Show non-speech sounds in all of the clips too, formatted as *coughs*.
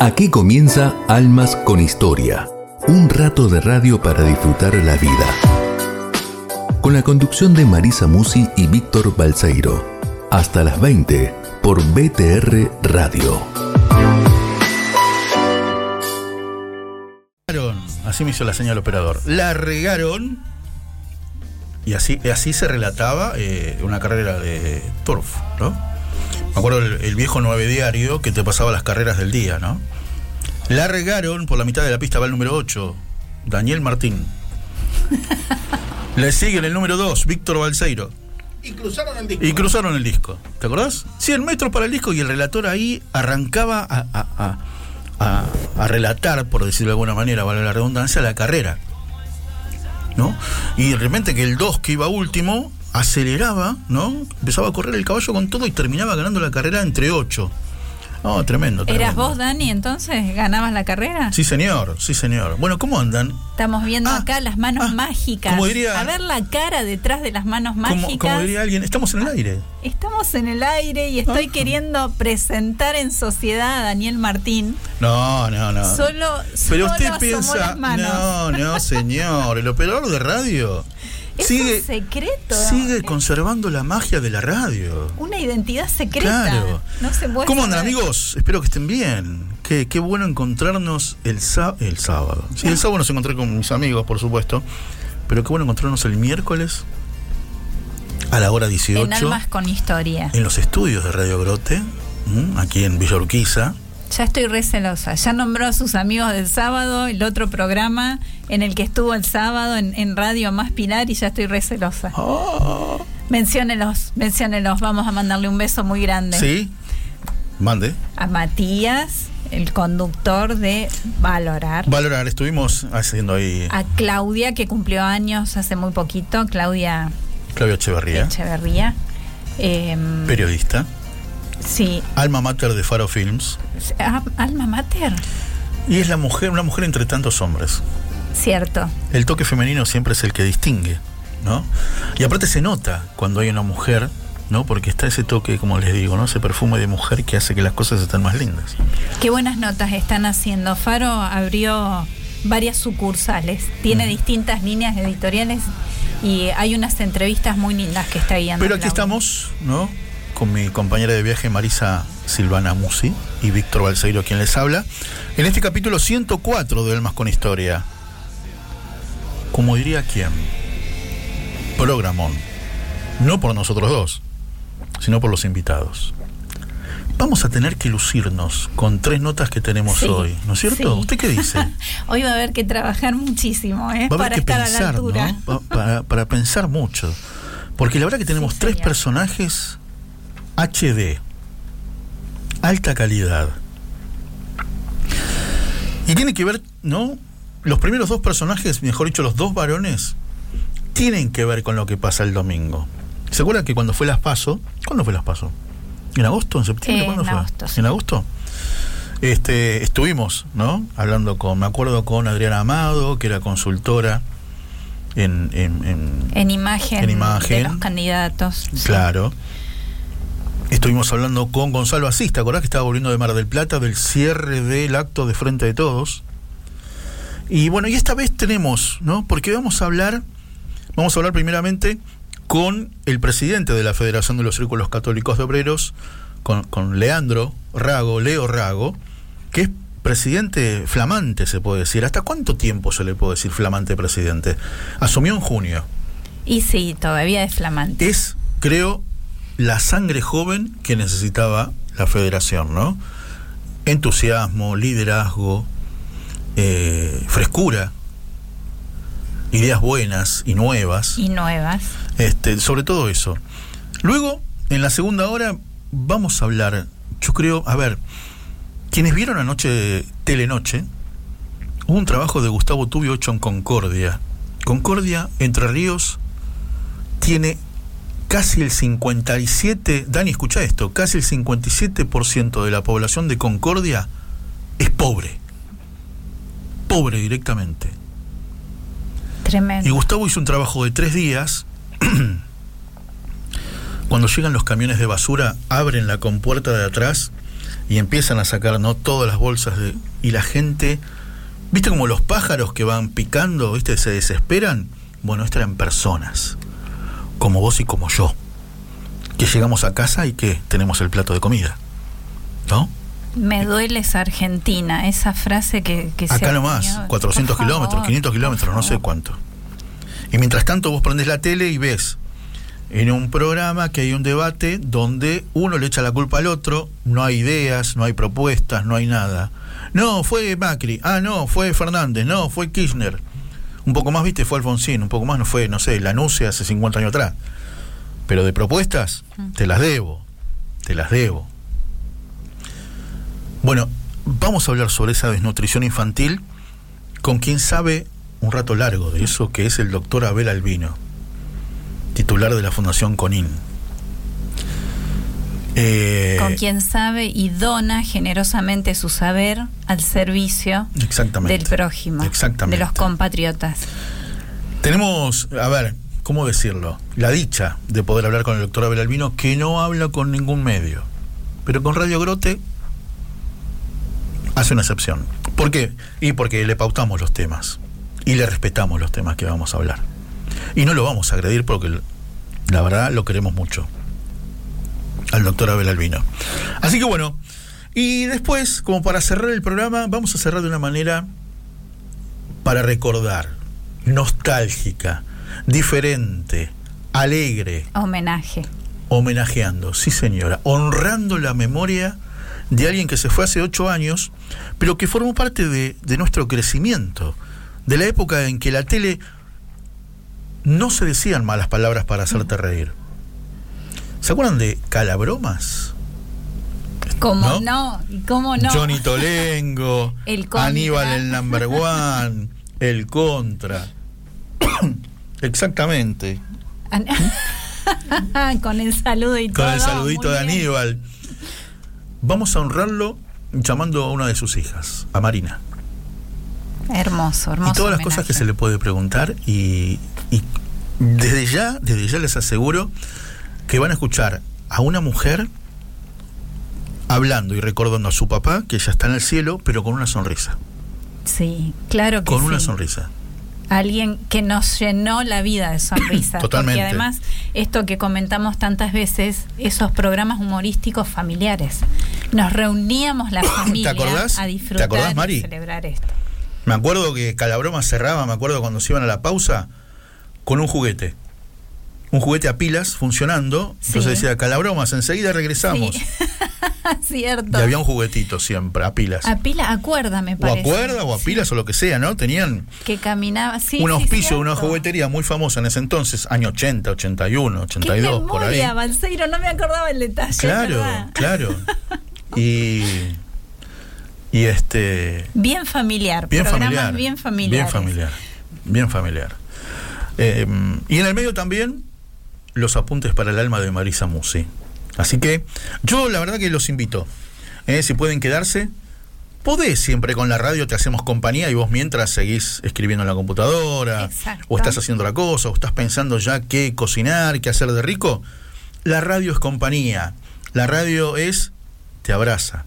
Aquí comienza Almas con Historia, un rato de radio para disfrutar la vida. Con la conducción de Marisa Musi y Víctor Balseiro. Hasta las 20 por BTR Radio. Así me hizo la señal operador. La regaron y así, así se relataba eh, una carrera de turf, ¿no? Me acuerdo el, el viejo nueve diario que te pasaba las carreras del día, ¿no? La regaron, por la mitad de la pista va el número 8, Daniel Martín. Le sigue en el número 2, Víctor Balseiro. Y cruzaron el disco. Y cruzaron el disco. ¿Te acordás? 100 metros para el disco y el relator ahí arrancaba a, a- a- a- a relatar, por decirlo de alguna manera, vale la redundancia, la carrera. ¿No? Y de repente que el 2 que iba último aceleraba, ¿no? Empezaba a correr el caballo con todo y terminaba ganando la carrera entre 8. No, tremendo, tremendo. ¿Eras vos, Dani, entonces? ¿Ganabas la carrera? Sí, señor, sí, señor. Bueno, ¿cómo andan? Estamos viendo Ah, acá las manos ah, mágicas. como diría- a ver la cara detrás de las manos Como, mágicas. como diría alguien, estamos en el aire. Estamos en el aire y estoy Ah. queriendo presentar en sociedad a Daniel Martín. No, no, no. Solo, Pero solo usted piensa, las manos. no, no, señor, el operador de radio *laughs* Es sigue, un secreto. sigue conservando la magia de la radio. Una identidad secreta. Claro. No se muestra. ¿Cómo andan amigos? Espero que estén bien. Qué, qué bueno encontrarnos el, el sábado. Sí, el sábado nos encontré con mis amigos, por supuesto. Pero qué bueno encontrarnos el miércoles a la hora 18 En Almas con Historia. en los estudios de Radio Grote, aquí en Villa Urquiza. Ya estoy recelosa. Ya nombró a sus amigos del sábado, el otro programa en el que estuvo el sábado en, en Radio Más Pilar y ya estoy recelosa. Ah. Menciónelos, menciónelos. Vamos a mandarle un beso muy grande. Sí, mande. A Matías, el conductor de Valorar. Valorar, estuvimos haciendo ahí A Claudia, que cumplió años hace muy poquito. Claudia Claudia Echeverría, Echeverría. Eh, periodista, sí. alma mater de Faro Films, Ah, Alma Mater. y es la mujer, una mujer entre tantos hombres. Cierto. El toque femenino siempre es el que distingue, ¿no? Y aparte se nota cuando hay una mujer, ¿no? Porque está ese toque, como les digo, ¿no? Ese perfume de mujer que hace que las cosas estén más lindas. Qué buenas notas están haciendo. Faro abrió varias sucursales, tiene distintas líneas editoriales y hay unas entrevistas muy lindas que está guiando. Pero aquí estamos, ¿no? Con mi compañera de viaje Marisa Silvana Musi y Víctor Balseiro, quien les habla, en este capítulo 104 de Almas con Historia. Como diría quién, programón. No por nosotros dos, sino por los invitados. Vamos a tener que lucirnos con tres notas que tenemos Sí, hoy, ¿no es cierto? sí. ¿Usted qué dice? *laughs* Hoy va a haber que trabajar muchísimo ¿eh? Va a haber para que estar a la pensar, altura. ¿no? Pa- Para, para pensar mucho. Porque la verdad que tenemos Sí, tres personajes HD, alta calidad. Y tiene que ver, ¿no? Los primeros dos personajes, mejor dicho, los dos varones, tienen que ver con lo que pasa el domingo. ¿Se acuerdan que cuando fue las PASO? ¿Cuándo fue las PASO? ¿En agosto? ¿En septiembre? ¿Cuándo en fue? agosto, sí. ¿En agosto? Este, estuvimos, ¿no? Hablando con, me acuerdo con Adriana Amado, que era consultora en, en- en- En imagen, En imagen. de los candidatos. sí. Estuvimos hablando con Gonzalo Asís, ¿te acordás que estaba volviendo de Mar del Plata del cierre del acto de Frente de Todos? Y bueno, y esta vez tenemos, ¿no? Porque vamos a hablar, vamos a hablar primeramente con el presidente de la Federación de los Círculos Católicos de Obreros, con, con Leandro Rago, Leo Rago, que es presidente flamante, se puede decir. ¿Hasta cuánto tiempo se le puede decir flamante presidente? Asumió en junio Y sí, todavía es flamante. es, creo, la sangre joven que necesitaba la federación, ¿no? Entusiasmo, liderazgo, eh, frescura, ideas buenas y nuevas, Y nuevas. este, sobre todo eso. Luego, en la segunda hora, vamos a hablar, yo creo, a ver, quienes vieron anoche Telenoche, hubo un trabajo de Gustavo Tubio hecho en Concordia. Concordia, Entre Ríos, tiene casi el 57, Dani, escucha esto, casi el 57% de la población de Concordia es pobre. Pobre directamente. Tremendo. Y Gustavo hizo un trabajo de tres días. *clears throat* Cuando llegan los camiones de basura, abren la compuerta de atrás y empiezan a sacar no todas las bolsas de y la gente viste como los pájaros que van picando viste se desesperan bueno estas eran personas como vos y como yo que llegamos a casa y que tenemos el plato de comida no me duele esa Argentina, esa frase que, que Acá nomás, 400 kilómetros, 500 kilómetros, no sé cuánto. Y mientras tanto vos prendés la tele y ves en un programa que hay un debate donde uno le echa la culpa al otro, no hay ideas, no hay propuestas, no hay nada. No, fue Macri, ah, no, fue Fernández, no, fue Kirchner. Un poco más, viste, fue Alfonsín, un poco más no fue, no sé, Lanusse hace 50 años atrás. Pero de propuestas, te las debo, te las debo. Bueno, vamos a hablar sobre esa desnutrición infantil con quien sabe un rato largo de eso, que es el doctor Abel Albino, titular de la Fundación CONIN. Eh, con quien sabe y dona generosamente su saber al servicio del prójimo, de los compatriotas. Tenemos, a ver, ¿cómo decirlo? La dicha de poder hablar con el doctor Abel Albino, que no habla con ningún medio, pero con Radio Grote hace una excepción. ¿Por qué? Y porque le pautamos los temas y le respetamos los temas que vamos a hablar. Y no lo vamos a agredir porque la verdad lo queremos mucho al doctor Abel Albino. Así que bueno, y después, como para cerrar el programa, vamos a cerrar de una manera para recordar, nostálgica, diferente, alegre. Homenaje. Homenajeando, sí señora, honrando la memoria de alguien que se fue hace ocho años, pero que formó parte de, nuestro crecimiento, de la época en que la tele no se decían malas palabras para hacerte reír. ¿Se acuerdan de Calabromas? ¿Cómo no? ¿Cómo no? Johnny Tolengo, *laughs* Aníbal el Number One, El Contra. *coughs* Exactamente. Con el saludo y todo. Con el saludito de Aníbal vamos a honrarlo llamando a una de sus hijas, a Marina. Hermoso, hermoso. Y todas las cosas que se le puede preguntar y, desde ya, desde ya les aseguro que van a escuchar a una mujer hablando y recordando a su papá, que ya está en el cielo, pero con una sonrisa. Sí, claro que sí. Con una sonrisa alguien que nos llenó la vida de sonrisas. *coughs* Totalmente. Porque además, esto que comentamos tantas veces, esos programas humorísticos familiares, nos reuníamos la *coughs* familia a disfrutar ¿Te acordás, Mari? celebrar esto. Me acuerdo que Calabroma cerraba, me acuerdo cuando se iban a la pausa, con un juguete. Un juguete a pilas funcionando. Entonces decía, Calabromas, enseguida regresamos. *laughs* Cierto. Y había un juguetito siempre, a pilas. A pilas, a cuerda, me parece. O a cuerda, o a pilas, o lo que sea, ¿no? Tenían. Que caminaba, sí. Un auspicio, una juguetería muy famosa en ese entonces, año 80, 81, 82, ¿Qué por ahí. Balseiro, no me acordaba el detalle. Claro, claro. *laughs* Y. Y este. Bien familiar, bien familiar. bien familiar. Bien familiar. Bien familiar. Eh, y en el medio también los apuntes para el alma de Marisa Musi. Así que yo la verdad que los invito. ¿eh? Si pueden quedarse, podés siempre con la radio, te hacemos compañía y vos mientras seguís escribiendo en la computadora, o estás haciendo la cosa, o estás pensando ya qué cocinar, qué hacer de rico. La radio es compañía. La radio es, te abraza,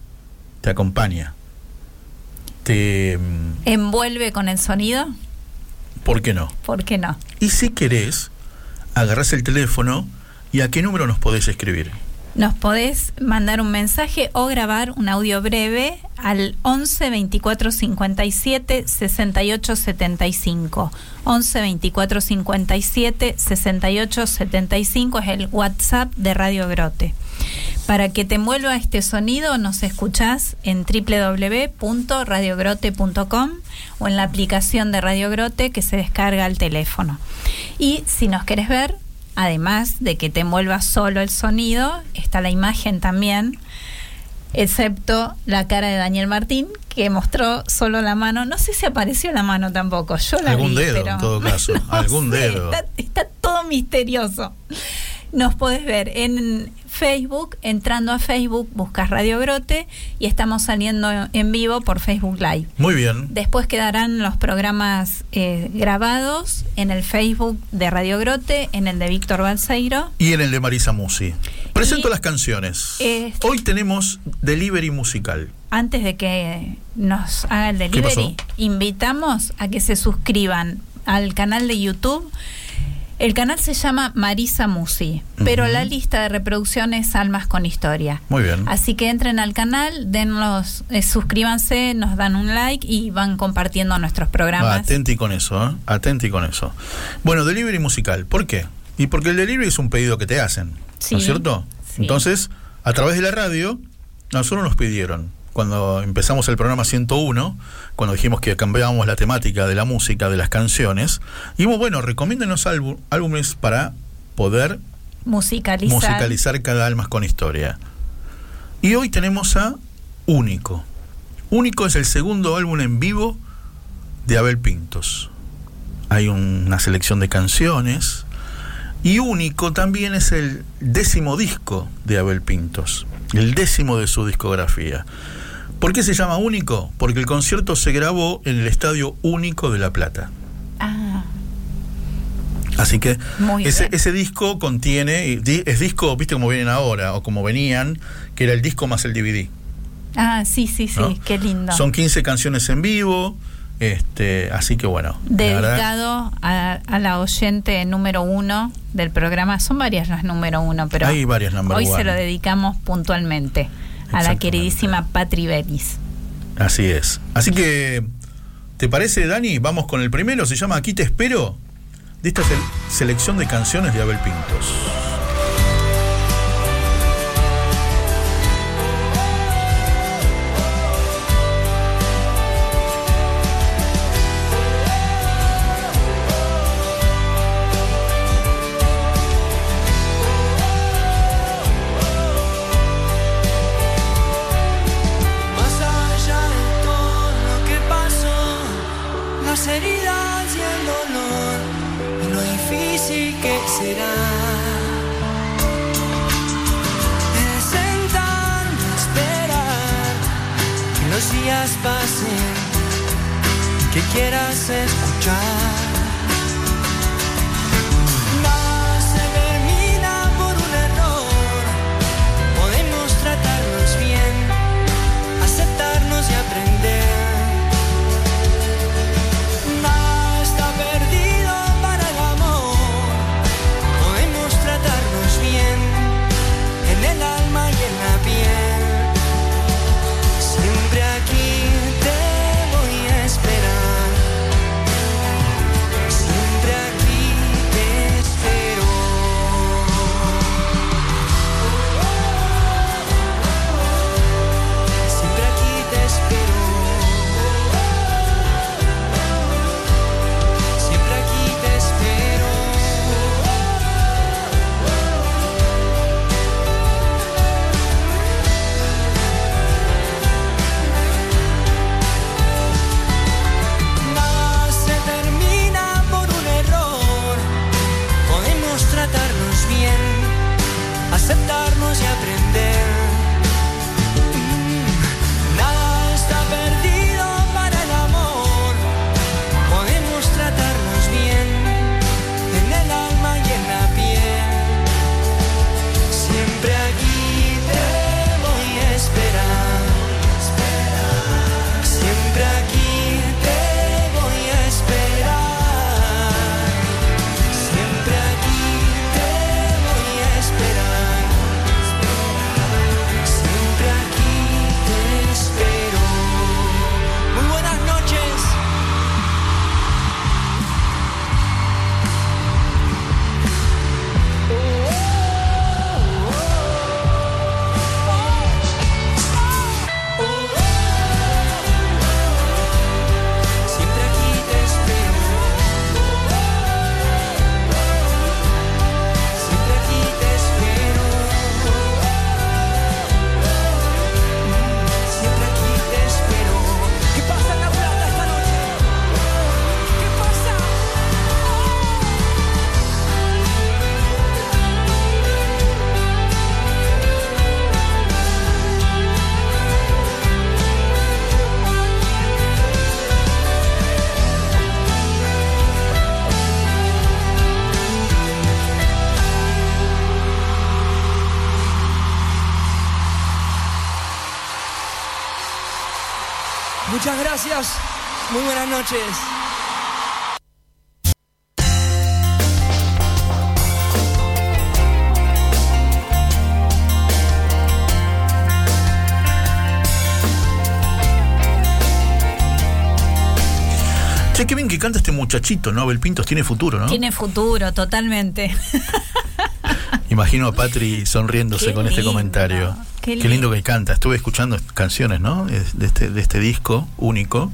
te acompaña, te... Mm, ¿Envuelve con el sonido? ¿Por qué no? ¿Por qué no? Y si querés, agarrás el teléfono y a qué número nos podés escribir nos podés mandar un mensaje o grabar un audio breve al 11 24 57 68 75. 11 24 57 68 75 es el WhatsApp de Radio Grote. Para que te envuelva este sonido, nos escuchás en www.radiogrote.com o en la aplicación de Radio Grote que se descarga al teléfono. Y si nos querés ver, además de que te envuelva solo el sonido, está la imagen también, excepto la cara de Daniel Martín, que mostró solo la mano. No sé si apareció la mano tampoco, yo la Algún dedo, en todo *laughs* caso, algún dedo. Está, todo misterioso. Nos podés ver en Facebook, entrando a Facebook, buscas Radio Grote y estamos saliendo en vivo por Facebook Live. Muy bien. Después quedarán los programas eh, grabados en el Facebook de Radio Grote, en el de Víctor Balseiro. Y en el de Marisa Musi. Presento las canciones. Eh, Hoy tenemos Delivery Musical. Antes de que nos haga el delivery, invitamos a que se suscriban al canal de YouTube el canal se llama Marisa Musi, pero la lista de reproducción es Almas con Historia. Muy bien. Así que entren al canal, denlos, eh, suscríbanse, nos dan un like y van compartiendo nuestros programas. atenti con eso, ¿eh? atenti con eso. Bueno, delivery musical, ¿por qué? Y porque el delivery es un pedido que te hacen, ¿no es cierto? Entonces, a través de la radio, nosotros nos pidieron cuando empezamos el programa 101, cuando dijimos que cambiábamos la temática de la música, de las canciones, dijimos, bueno, recomiéndenos álbumes para poder musicalizar. musicalizar cada alma con historia. Y hoy tenemos a Único. Único es el segundo álbum en vivo de Abel Pintos. Hay una selección de canciones. Y Único también es el décimo disco de Abel Pintos, el décimo de su discografía. ¿Por qué se llama único? Porque el concierto se grabó en el Estadio Único de La Plata. Ah. Así que ese, ese, disco contiene, es disco, viste como vienen ahora, o como venían, que era el disco más el DVD. Ah, sí, sí, sí, qué lindo. Son 15 canciones en vivo, este, así que bueno. Dedicado a, la oyente número uno del programa, son varias las número uno, pero Hay varias hoy se lo dedicamos puntualmente a la queridísima Patri Belis. Así es. Así que, ¿te parece, Dani? Vamos con el primero, se llama Aquí te espero, de esta selección de canciones de Abel Pintos. días pasen que quieras escuchar. Noches. Che, qué bien que canta este muchachito, ¿no? Abel Pintos tiene futuro, ¿no? Tiene futuro, totalmente. Imagino a Patri sonriéndose Qué con este lindo, comentario. qué Qué, lindo lindo. que canta. Estuve escuchando canciones, ¿no? De este, de este disco único.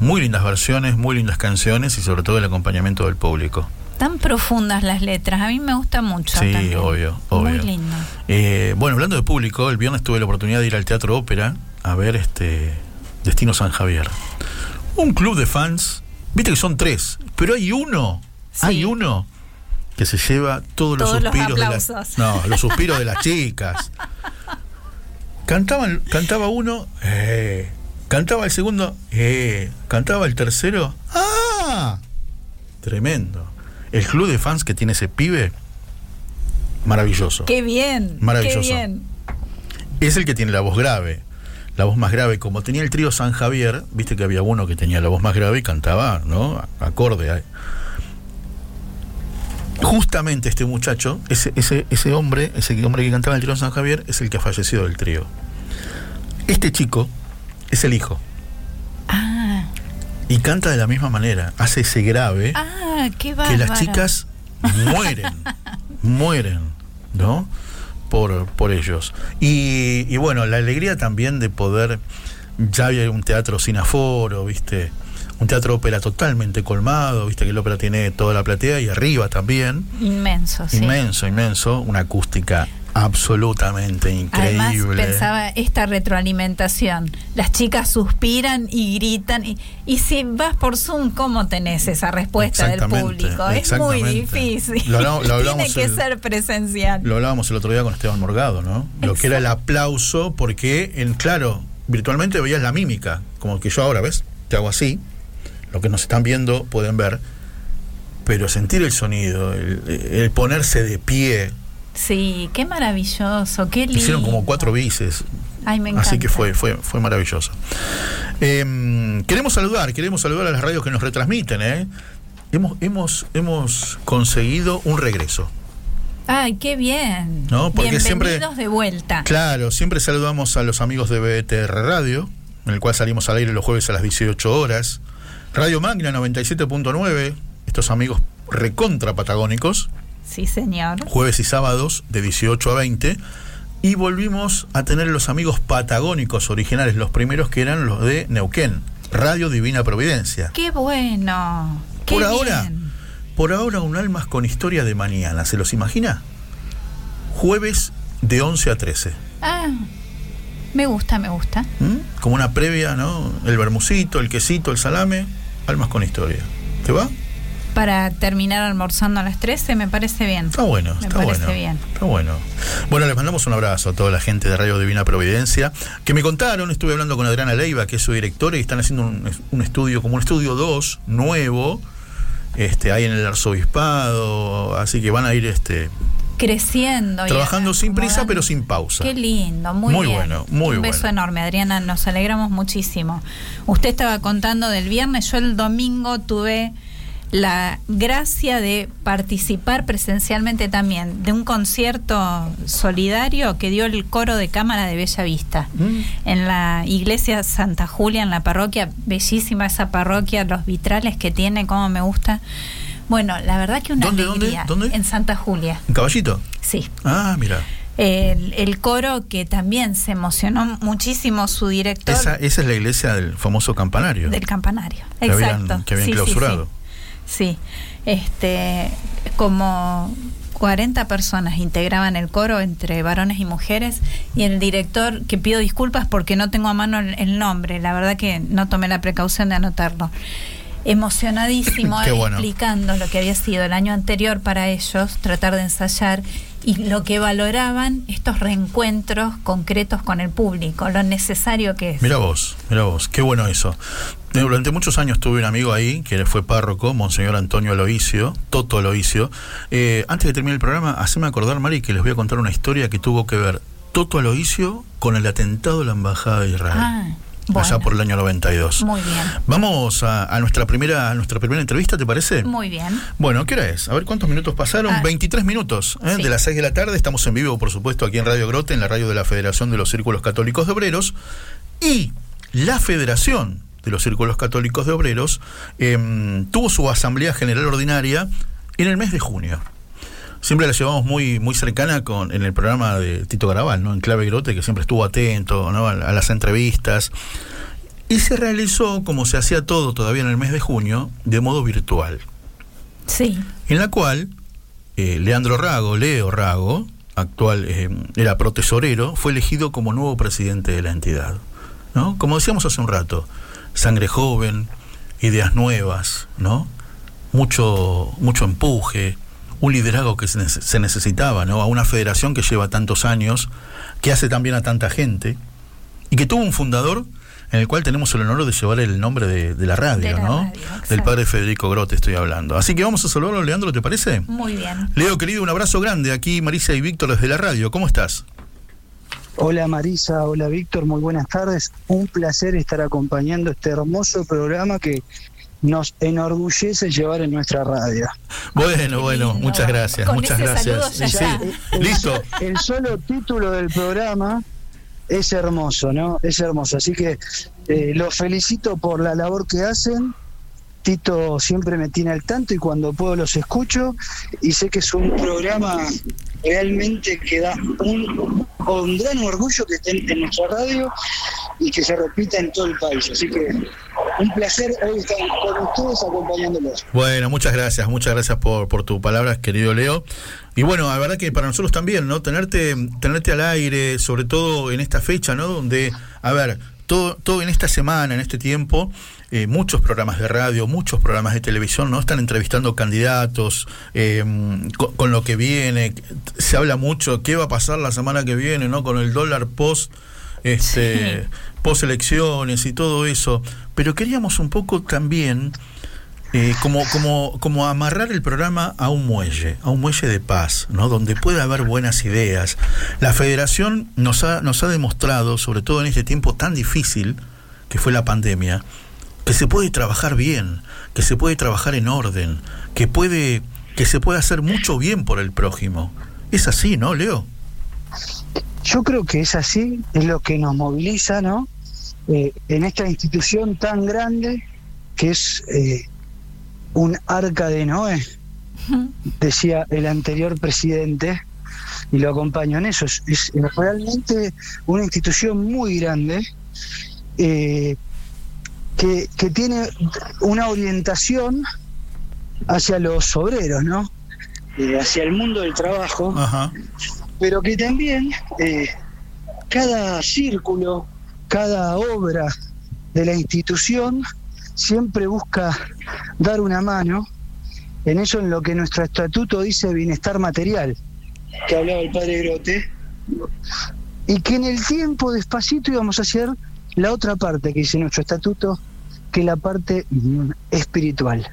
Muy lindas versiones, muy lindas canciones y sobre todo el acompañamiento del público. Tan profundas las letras, a mí me gusta mucho. Sí, también. obvio, obvio. Muy lindo. Eh, bueno, hablando de público, el viernes tuve la oportunidad de ir al Teatro Ópera a ver este Destino San Javier. Un club de fans, viste que son tres, pero hay uno, Sí. hay uno que se lleva todos los Todos los suspiros de las no, los suspiros de las *laughs* chicas. Cantaban, cantaba uno, eh, cantaba el segundo, eh, cantaba el tercero, ¡ah! Tremendo. El club de fans que tiene ese pibe, maravilloso. Qué bien. Maravilloso. Qué bien. es el que tiene la voz grave. La voz más grave, como tenía el trío San Javier, viste que había uno que tenía la voz más grave y cantaba, ¿no? Acorde. a- Justamente este muchacho, ese, ese, ese hombre, ese hombre que cantaba en el trío San Javier, es el que ha fallecido del trío. Este chico es el hijo. Ah, Y canta de la misma manera, hace ese grave ah, qué que las chicas mueren, *laughs* mueren, ¿no? Por, por ellos. Y, y bueno, la alegría también de poder, ya había un teatro sin aforo, ¿viste? Un teatro ópera totalmente colmado, ¿viste? Que el ópera tiene toda la platea y arriba también. Inmenso, sí. Inmenso, inmenso. Una acústica absolutamente Además, increíble. pensaba esta retroalimentación. Las chicas suspiran y gritan. Y, y si vas por Zoom, ¿cómo tenés esa respuesta del público? Es muy difícil. Lo hablamos- lo *laughs* hablamos Tiene que el- ser presencial. Lo hablábamos el otro día con Esteban Morgado, ¿no? Lo que era el aplauso, porque, en claro, virtualmente veías la mímica, como que yo ahora, ¿ves? Te hago así, lo que nos están viendo pueden ver, pero sentir el sonido, el, el ponerse de pie, Sí, qué maravilloso, qué lindo. hicieron como cuatro bices, Ay, me encanta. así que fue, fue, fue maravilloso. Em, queremos saludar, queremos saludar a las radios que nos retransmiten, ¿eh? Hemos, hemos, hemos conseguido un regreso. Ay, qué bien. No, porque Bienvenidos siempre- de vuelta. Claro, siempre saludamos a los amigos de BTR Radio, en el cual salimos al aire los jueves a las 18 horas. Radio Magna 97.9, estos amigos recontra patagónicos, Sí, señor. jueves y sábados de 18 a 20. Y volvimos a tener los amigos patagónicos originales, los primeros que eran los de Neuquén, Radio Divina Providencia. Qué bueno. Qué Por ahora, por ahora un almas con historia de mañana, ¿se los imagina? Jueves de 11 a 13. Ah, me gusta, me gusta. ¿Mm? Como una previa, ¿no? El bermucito, el quesito, el salame, almas con historia. ¿Te va? Para terminar almorzando a las 13 me parece bien. Está bueno, Me está parece bueno. bien. Está bueno. Bueno, les mandamos un abrazo a toda la gente de Radio Divina Providencia, que me contaron, estuve hablando con Adriana Leiva, que es su directora, y están haciendo un, un estudio, como un estudio 2, nuevo, este, ahí en el arzobispado, así que van a ir este, Creciendo. trabajando sin prisa, pero sin pausa. Qué lindo, muy, Muy bien. bueno, muy Un beso bueno. enorme, Adriana, nos alegramos muchísimo. Usted estaba contando del viernes, yo el domingo tuve la gracia de participar presencialmente también de un concierto solidario que dio el coro de cámara de Bella Vista Mm. en la iglesia Santa Julia, en la parroquia, bellísima esa parroquia, los vitrales que tiene, como me gusta. Bueno, la verdad que una ¿Dónde, dónde, alegría dónde? en Santa Julia, ¿Un caballito? sí Ah, mira. el, el coro que también se emocionó muchísimo su director Esa, esa es la iglesia del famoso campanario. del campanario. Que habían- Exacto. que habían Sí, sí, clausurado. Sí, Sí. Este como 40 personas integraban el coro entre varones y mujeres y el director, que pido disculpas porque no tengo a mano el, el nombre, la verdad que no tomé la precaución de anotarlo. Emocionadísimo *clears throat* bueno. explicando lo que había sido el año anterior para ellos, tratar de ensayar y lo que valoraban estos reencuentros concretos con el público, lo necesario que es. Mira vos, mira vos, qué bueno eso. Eh, Durante muchos años tuve un amigo ahí, que fue párroco, Monseñor Antonio Aloisio, Toto Aloisio. Eh, antes de terminar el programa, haceme acordar, Mari, que les voy a contar una historia que tuvo que ver Toto Aloisio con el atentado de la Embajada de Israel. Ah, allá por el año 92. Muy bien. Vamos a, nuestra primera a nuestra primera entrevista, ¿te parece? Muy bien. Bueno, ¿qué hora es? A ver cuántos minutos pasaron. 23 ah. minutos ¿eh? de las 6 de la tarde. Estamos en vivo, por supuesto, aquí en Radio Grote, en la radio de la Federación de los Círculos Católicos de Obreros. Y la Federación de los Círculos Católicos de Obreros em, tuvo su Asamblea General Ordinaria en el mes de junio siempre la llevamos muy muy cercana con en el programa de Tito Garabal, ¿no? En Clave Grote, que siempre estuvo atento a, las entrevistas. Y se realizó, como se hacía todo todavía en el mes de junio, de modo virtual. Sí. En la cual eh, Leandro Rago, Leo Rago, actual, eh, era protesorero, fue elegido como nuevo presidente de la entidad. ¿no? Como decíamos hace un rato, sangre joven, ideas nuevas, ¿no? Mucho, mucho empuje, un liderazgo que se necesitaba, ¿no? A una federación que lleva tantos años, que hace también a tanta gente, y que tuvo un fundador en el cual tenemos el honor de llevar el nombre de, la radio, ¿no? Del padre Federico Grote estoy hablando. Así que vamos a saludarlo, Leandro, ¿te parece? Muy bien. Leo, querido, un abrazo grande. Aquí Marisa y Víctor desde la radio. ¿Cómo estás? Hola Marisa, hola Víctor, muy buenas tardes. Un placer estar acompañando este hermoso programa que nos enorgullece llevar en nuestra radio. Bueno, bueno, muchas gracias, muchas gracias. *laughs* listo. El solo título del programa es hermoso, ¿no? Es hermoso. Así que eh, los felicito por la labor que hacen. Tito siempre me tiene al tanto y cuando puedo los escucho y sé que es un programa realmente que da un, un gran orgullo que esté en nuestra radio y que se repita en todo el país. Así que un placer hoy estar con ustedes acompañándolos. Bueno, muchas gracias, muchas gracias por, por tus palabras, querido Leo. Y bueno, la verdad que para nosotros también, ¿no? Tenerte, tenerte al aire, sobre todo en esta fecha, ¿no? Donde, a ver, todo, todo en esta semana, en este tiempo, eh, muchos programas de radio, muchos programas de televisión, ¿no? Están entrevistando candidatos eh, con, lo que viene. Se habla mucho qué va a pasar la semana que viene, ¿no? Con el dólar post este, post elecciones y todo eso, pero queríamos un poco también eh, como, como, como amarrar el programa a un muelle, a un muelle de paz, ¿no? donde pueda haber buenas ideas. La federación nos ha, nos ha demostrado, sobre todo en este tiempo tan difícil que fue la pandemia, que se puede trabajar bien, que se puede trabajar en orden, que puede, que se puede hacer mucho bien por el prójimo. Es así, ¿no, Leo? Yo creo que es así, es lo que nos moviliza, ¿no? Eh, en esta institución tan grande que es eh, un arca de Noé, decía el anterior presidente, y lo acompaño en eso. Es, realmente una institución muy grande eh, que, que, tiene una orientación hacia los obreros, ¿no? hacia el mundo del trabajo, pero que también eh, cada círculo, cada obra de la institución siempre busca dar una mano en eso en lo que nuestro estatuto dice bienestar material, que hablaba el padre Grote, y que en el tiempo despacito íbamos a hacer la otra parte que dice nuestro estatuto, que es la parte espiritual.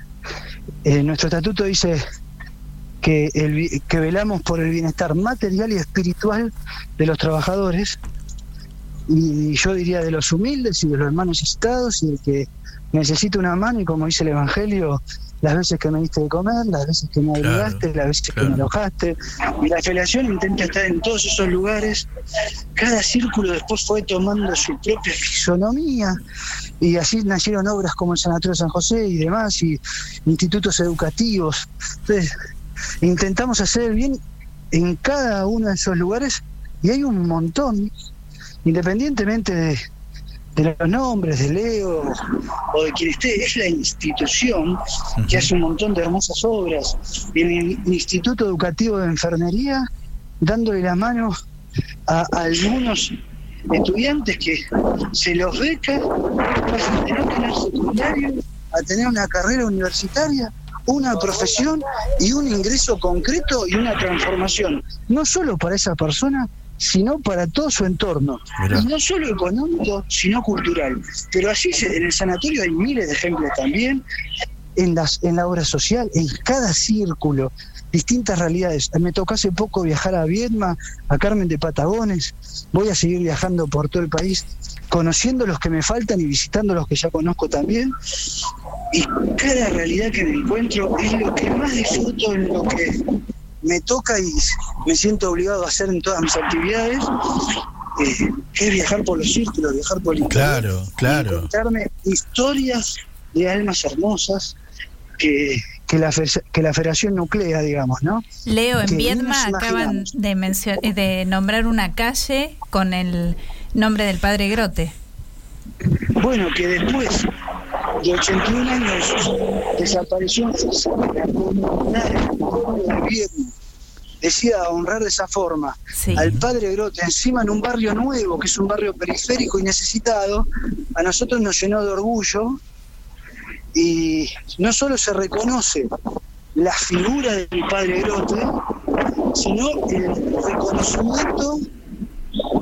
Eh, nuestro estatuto dice que, el, que velamos por el bienestar material y espiritual de los trabajadores, y yo diría de los humildes y de los hermanos necesitados, y el que necesita una mano, y como dice el Evangelio, las veces que me diste de comer, las veces que me obligaste, las veces que me alojaste. Y la federación intenta estar en todos esos lugares. Cada círculo después fue tomando su propia fisonomía y así nacieron obras como el Sanatorio San José y demás, y institutos educativos. Entonces, intentamos hacer bien en cada uno de esos lugares y hay un montón, independientemente de, los nombres de Leo o de quien esté, es la institución que hace un montón de hermosas obras. El Instituto Educativo de Enfermería, dándole la mano a, algunos estudiantes que se los beca, pasan de no tener secundario a tener una carrera universitaria una profesión y un ingreso concreto y una transformación, no solo para esa persona, sino para todo su entorno. Y no solo económico, sino cultural. Pero así en el sanatorio hay miles de ejemplos también. en, las, en la obra social, en cada círculo, distintas realidades. Me tocó hace poco viajar a Viedma, a Carmen de Patagones, voy a seguir viajando por todo el país, conociendo los que me faltan y visitando los que ya conozco también. Y cada realidad que me encuentro es lo que más disfruto, en lo que me toca y me siento obligado a hacer en todas mis actividades, eh, es viajar por los círculos, viajar por el interior. Claro, claro. Contarme historias de almas hermosas que, que la, que la Federación nuclea, digamos, ¿no? Leo, en Viedma acaban de, de nombrar una calle con el nombre del padre Grote. Bueno, que después de 81 años desapareció. La comunidad de Viedma decida honrar de esa forma al padre Grote, encima en un barrio nuevo, que es un barrio periférico y necesitado, a nosotros nos llenó de orgullo. Y no solo se reconoce la figura del padre Grote, sino el reconocimiento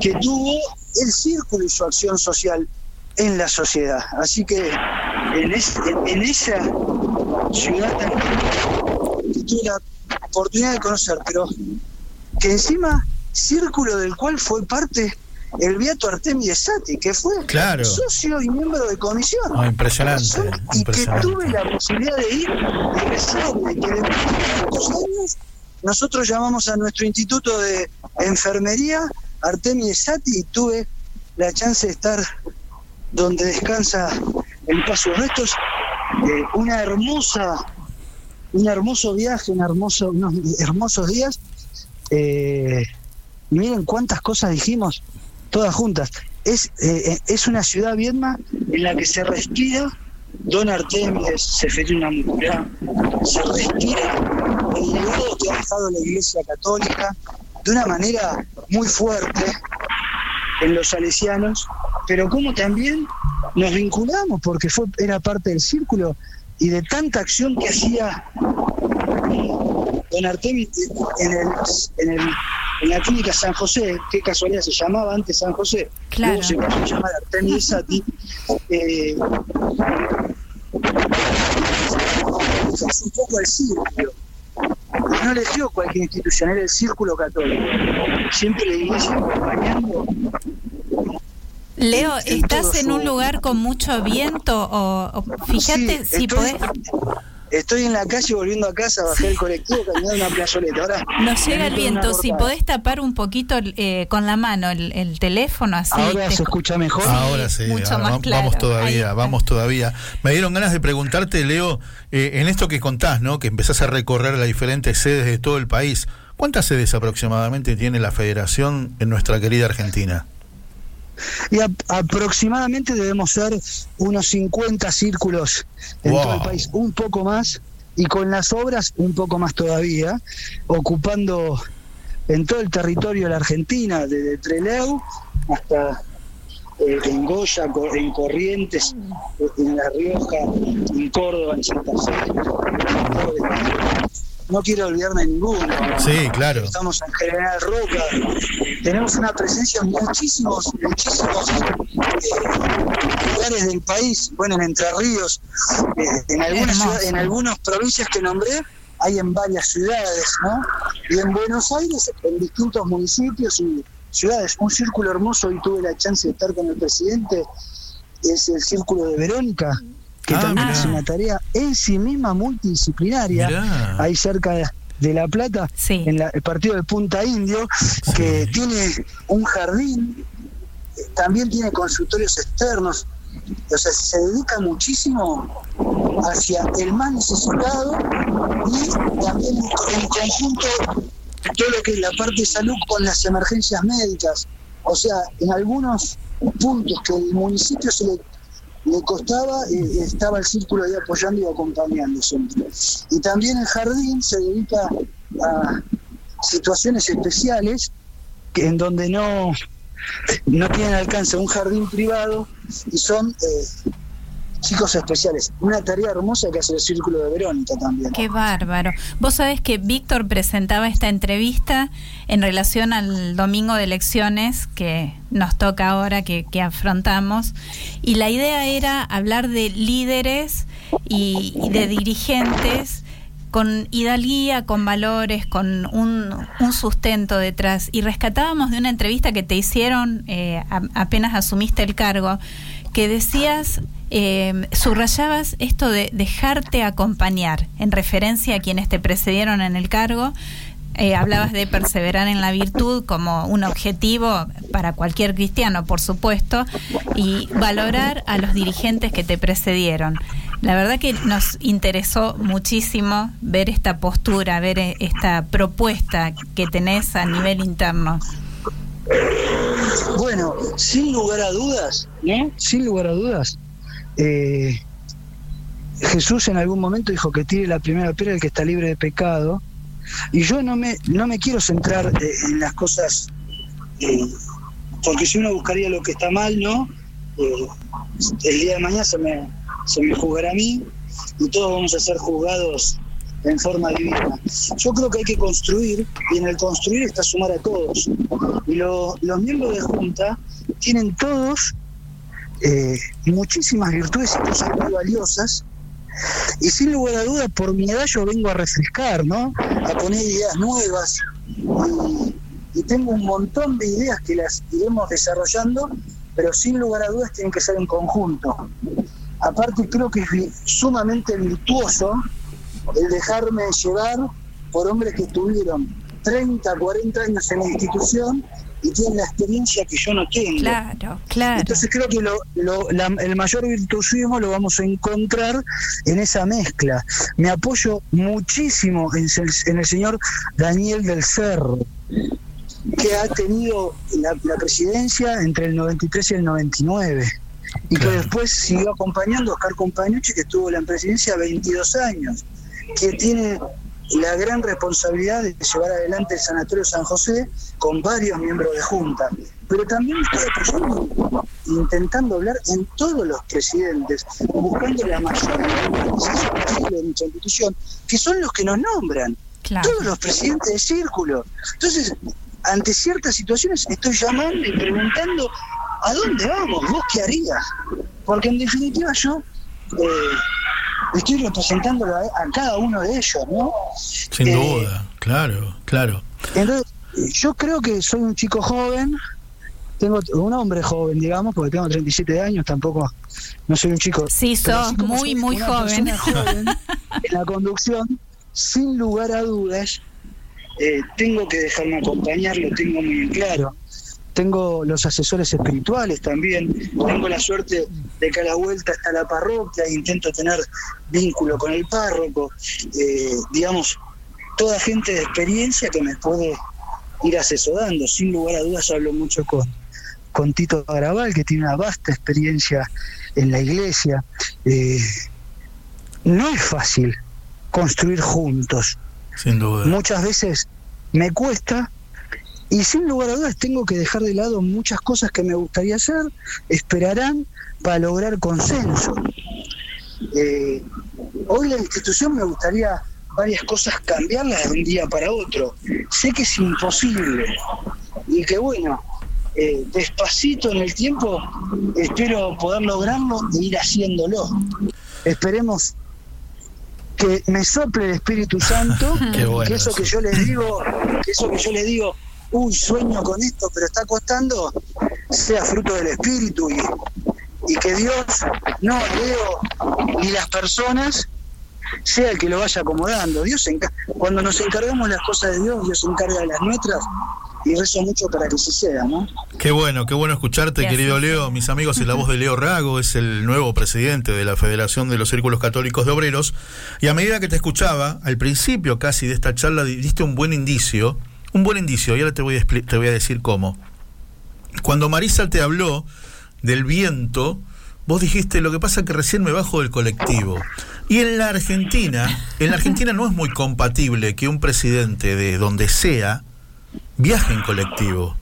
que tuvo el círculo y su acción social en la sociedad. Así que en, esa ciudad que tuve la oportunidad de conocer, pero que encima círculo del cual fue parte el Beato Artemio Sati, que fue socio y miembro de comisión. Ah, impresionante, Y que tuve la posibilidad de ir y que después de muchos años nosotros llamamos a nuestro instituto de enfermería Artemio Sati y tuve la chance de estar donde descansa el paso de restos. Eh, una hermosa, un hermoso viaje, un hermoso, unos hermosos días. Eh, miren cuántas cosas dijimos todas juntas. Es, eh, es una ciudad Viedma en la que se respira Don Artemis, Seferina Mucurá, se respira el legado que ha dejado la Iglesia Católica de una manera muy fuerte en los salesianos, pero como también nos vinculamos porque fue, era parte del círculo y de tanta acción que hacía don Artemis en, el, en, el, en la clínica San José, qué casualidad se llamaba antes San José, claro. luego se pasó a llamar Artemis Sati, eh, es un poco el círculo. No eligió cualquier institución, era el círculo católico. Siempre la iglesia acompañando Leo, ¿estás en un lugar con mucho viento o, fíjate si podés Estoy en la calle volviendo a casa, bajé el colectivo, caminando una plazoleta. Ahora nos llega el viento. Si podés tapar un poquito eh, con la mano el, teléfono, así. Ahora se escucha mejor. ahora sí. Vamos todavía, vamos todavía. Me dieron ganas de preguntarte, Leo, eh, en esto que contás, ¿no? Que empezás a recorrer las diferentes sedes de todo el país. ¿Cuántas sedes aproximadamente tiene la Federación en nuestra querida Argentina? Y aproximadamente debemos ser unos 50 círculos en todo el país, un poco más, y con las obras un poco más todavía, ocupando en todo el territorio de la Argentina, desde Trelew hasta eh, en Goya, en Corrientes, en La Rioja, en Córdoba, en Santa Fe, no quiero olvidarme de ninguno. Sí, claro. Estamos en General Roca, tenemos una presencia en muchísimos, muchísimos eh, lugares del país, bueno, en Entre Ríos, eh, en algunas ciudades, en algunas provincias que nombré, hay en varias ciudades, ¿no? Y en Buenos Aires, en distintos municipios y ciudades. Un círculo hermoso, y tuve la chance de estar con el presidente, es el Círculo de Verónica, que ah, también es una tarea en sí misma multidisciplinaria, ahí cerca de, La Plata, en el partido de Punta Indio, que tiene un jardín, también tiene consultorios externos, o sea, se dedica muchísimo hacia el más necesitado y también en conjunto todo lo que es la parte de salud con las emergencias médicas. O sea, en algunos puntos que el municipio se le le costaba, eh, estaba el círculo ahí apoyando y acompañando siempre. Y también el jardín se dedica a situaciones especiales en donde no, no tienen alcance un jardín privado y son eh, chicos especiales. Una tarea hermosa que hace el Círculo de Verónica también. Qué bárbaro. Vos sabés que Víctor presentaba esta entrevista en relación al domingo de elecciones que nos toca ahora, que, que afrontamos, y la idea era hablar de líderes y, de dirigentes con hidalguía, con valores, con un, sustento detrás. Y rescatábamos de una entrevista que te hicieron eh, apenas asumiste el cargo, que decías, eh, subrayabas esto de dejarte acompañar, en referencia a quienes te precedieron en el cargo, eh, hablabas de perseverar en la virtud como un objetivo para cualquier cristiano, por supuesto, y valorar a los dirigentes que te precedieron. La verdad que nos interesó muchísimo ver esta postura, ver eh, esta propuesta que tenés a nivel interno. Bueno, sin lugar a dudas, ¿no? Sin lugar a dudas, eh, Jesús en algún momento dijo que tire la primera piedra el que está libre de pecado y yo no me, no me quiero centrar eh, en las cosas, eh, porque si uno buscaría lo que está mal, ¿no? Eh, el día de mañana se me, se me juzgará a mí y todos vamos a ser juzgados en forma divina. Yo creo que hay que construir y en el construir está sumar a todos. Y los miembros de Junta tienen todos muchísimas virtudes y cosas muy valiosas y sin lugar a dudas, por mi edad yo vengo a refrescar, ¿no? A poner ideas nuevas. Y, tengo un montón de ideas que las iremos desarrollando, pero sin lugar a dudas tienen que ser en conjunto. Aparte creo que es sumamente virtuoso el dejarme llevar por hombres que tuvieron 30, 40 años en la institución y tienen la experiencia que yo no tengo. Claro, claro. Entonces creo que lo, el mayor virtuosismo lo vamos a encontrar en esa mezcla. Me apoyo muchísimo en, en el señor Daniel del Cerro, que ha tenido la, presidencia entre el 93 y el 99 y que después siguió acompañando a Oscar Compañucci, que estuvo en la presidencia 22 años, que tiene la gran responsabilidad de llevar adelante el Sanatorio San José con varios miembros de Junta. Pero también estoy intentando hablar en todos los presidentes, buscando la mayor de nuestra institución, que son los que nos nombran. Todos los presidentes de círculo. Entonces, ante ciertas situaciones estoy llamando y preguntando, ¿a dónde vamos? ¿Vos qué harías? Porque en definitiva yo... Eh, estoy representando a, cada uno de ellos, ¿no? Sin eh, duda, claro, claro. Entonces, yo creo que soy un chico joven, tengo un hombre joven, digamos, porque tengo 37 años, tampoco, no soy un chico. Sí, sos muy, muy joven. joven. *laughs* En la conducción, sin lugar a dudas, eh, tengo que dejarme acompañar, lo tengo muy claro tengo los asesores espirituales también, tengo la suerte de que a la vuelta está la parroquia intento tener vínculo con el párroco, eh, digamos, toda gente de experiencia que me puede ir asesorando, sin lugar a dudas hablo mucho con, con Tito Agrabal, que tiene una vasta experiencia en la iglesia. Eh, no es fácil construir juntos. Sin duda. Muchas veces me cuesta, y sin lugar a dudas tengo que dejar de lado muchas cosas que me gustaría hacer, esperarán para lograr consenso. Eh, hoy la institución me gustaría varias cosas cambiarlas de un día para otro. Sé que es imposible y que bueno, eh, despacito en el tiempo espero poder lograrlo e ir haciéndolo. Esperemos que me sople el Espíritu Santo, *laughs* que eso que yo les digo, que eso que yo les digo, uy, sueño con esto, pero está costando, sea fruto del Espíritu y, y que Dios, no Leo, ni las personas, sea el que lo vaya acomodando. Dios cuando nos encargamos las cosas de Dios, Dios se encarga de las nuestras y rezo mucho para que suceda, ¿no? Qué bueno, qué bueno escucharte, querido Leo. Mis amigos, es la voz de Leo Rago, es el nuevo presidente de la Federación de los Círculos Católicos de Obreros. Y a medida que te escuchaba, al principio casi de esta charla, diste un buen indicio un buen indicio, y ahora te voy, a te voy a decir cómo. Cuando Marisa te habló del viento, vos dijiste, lo que pasa es que recién me bajo del colectivo. Y en la Argentina, en la Argentina no es muy compatible que un presidente de donde sea viaje en colectivo.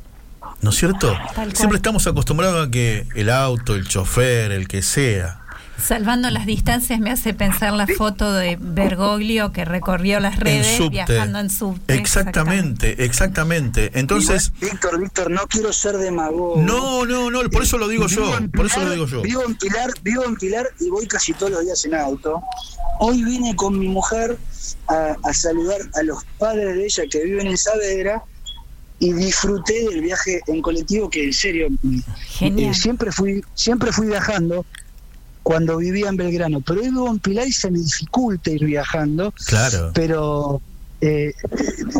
¿No es cierto? Siempre estamos acostumbrados a que el auto, el chofer, el que sea, Salvando las distancias me hace pensar la foto de Bergoglio que recorrió las redes viajando en subte. Exactamente, exactamente. Entonces, Víctor, Víctor, no quiero ser demagogo. No, no, no, por eso lo digo yo, por eso lo digo yo. Vivo en Pilar, vivo en Pilar y voy casi todos los días en auto. Hoy vine con mi mujer a, saludar a los padres de ella que viven en Saavedra y disfruté del viaje en colectivo que en serio eh, siempre fui siempre fui viajando cuando vivía en Belgrano, pero hoy vivo en Pilar y se me dificulta ir viajando. Claro. Pero eh,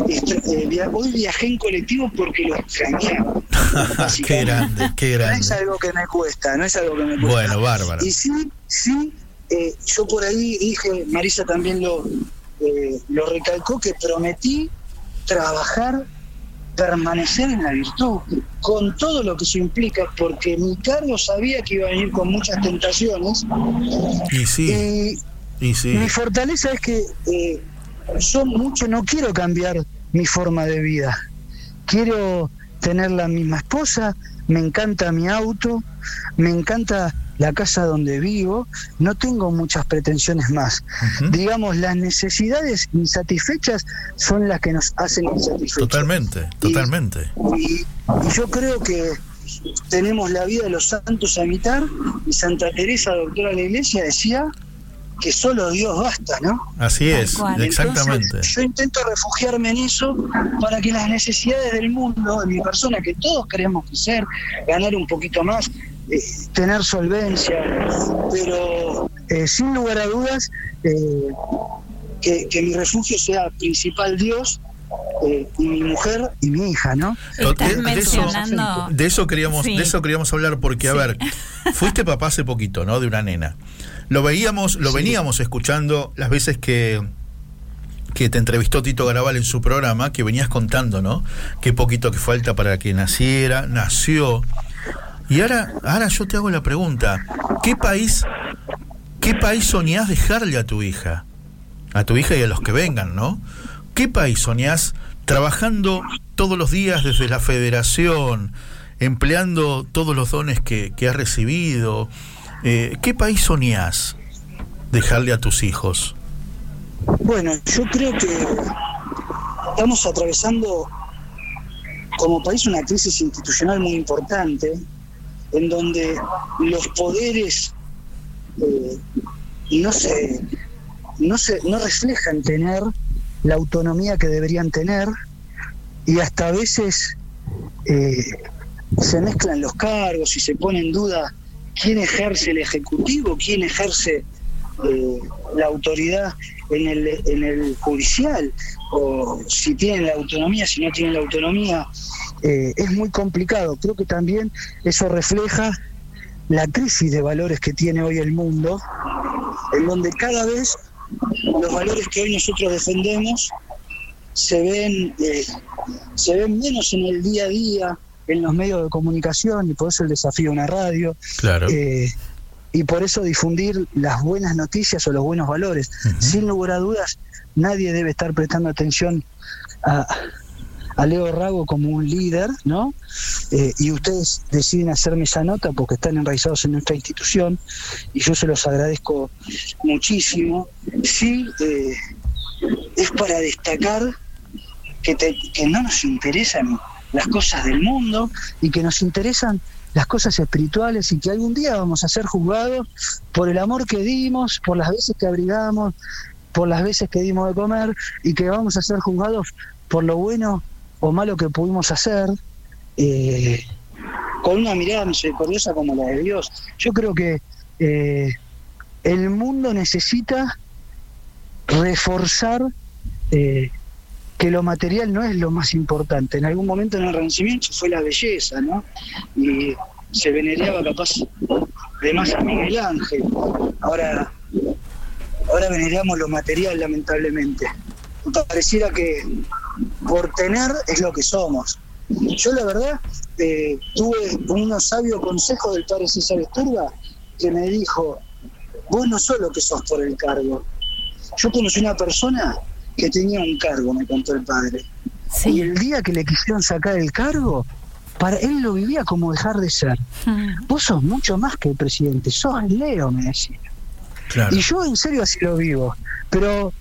eh, hoy viajé en colectivo porque lo extrañaba. *laughs* qué grande, qué grande. No es algo que me cuesta, no es algo que me cuesta. Bueno, bárbaro. Y sí, sí, eh, yo por ahí dije, Marisa también lo, lo recalcó, que prometí trabajar permanecer en la virtud, con todo lo que eso implica, porque mi cargo sabía que iba a venir con muchas tentaciones. Y sí. Y, sí. Mi fortaleza es que eh, yo mucho no quiero cambiar mi forma de vida. Quiero tener la misma esposa, me encanta mi auto, me encanta la casa donde vivo, no tengo muchas pretensiones más. Digamos, las necesidades insatisfechas son las que nos hacen insatisfechos. Totalmente, totalmente. Y, yo creo que tenemos la vida de los santos a imitar y Santa Teresa, doctora de la Iglesia, decía que solo Dios basta, ¿no? Así es, exactamente. yo intento refugiarme en eso para que las necesidades del mundo, de mi persona, que todos queremos ser, ganar un poquito más, eh, tener solvencia, pero eh, sin lugar a dudas eh, que, mi refugio sea principal Dios y mi mujer y mi hija, ¿no? de, eso, queríamos, de eso queríamos hablar porque, a ver, fuiste papá hace poquito, ¿no? De una nena. Lo veíamos, lo veníamos escuchando las veces que que te entrevistó Tito Garabal en su programa, que venías contando, ¿no? Qué poquito que falta para que naciera, nació. Y ahora, ahora yo te hago la pregunta, ¿qué país, qué país soñás dejarle a tu hija? A tu hija y a los que vengan, ¿no? ¿Qué país soñás trabajando todos los días desde la federación, empleando todos los dones que, que has recibido? Eh, ¿Qué país soñás dejarle a tus hijos? Bueno, yo creo que estamos atravesando como país una crisis institucional muy importante en donde los poderes eh, no se no se no reflejan tener la autonomía que deberían tener y hasta a veces eh, se mezclan los cargos y se pone en duda quién ejerce el ejecutivo, quién ejerce eh, la autoridad en el, en el judicial, o si tienen la autonomía, si no tienen la autonomía, eh, es muy complicado. Creo que también eso refleja la crisis de valores que tiene hoy el mundo, en donde cada vez los valores que hoy nosotros defendemos se ven, eh, se ven menos en el día a día, en los medios de comunicación, y por eso el desafío de una radio. Claro. Eh, y por eso difundir las buenas noticias o los buenos valores. Sin lugar a dudas, nadie debe estar prestando atención a, a Leo Rago como un líder, ¿no? Eh, y ustedes deciden hacerme esa nota porque están enraizados en nuestra institución y yo se los agradezco muchísimo. Sí, eh, es para destacar que, que no nos interesan las cosas del mundo y que nos interesan las cosas espirituales y que algún día vamos a ser juzgados por el amor que dimos, por las veces que abrigamos, por las veces que dimos de comer y que vamos a ser juzgados por lo bueno o malo que pudimos hacer, eh, con una mirada misericordiosa como la de Dios. Yo creo que eh, el mundo necesita reforzar eh, que lo material no es lo más importante. En algún momento en el Renacimiento fue la belleza, ¿no? Y se veneraba capaz de más a Miguel Ángel. Ahora, ahora veneramos lo material, lamentablemente. Pareciera que por tener es lo que somos. Yo la verdad eh, tuve un sabio consejo del padre César Esturba que me dijo, vos no sos lo que sos por el cargo. Yo conocí una persona que tenía un cargo, me contó el padre. Y el día que le quisieron sacar el cargo, para él lo vivía como dejar de ser. Hmm. Vos sos mucho más que el presidente, sos Leo, me decía. Y yo en serio así lo vivo. Pero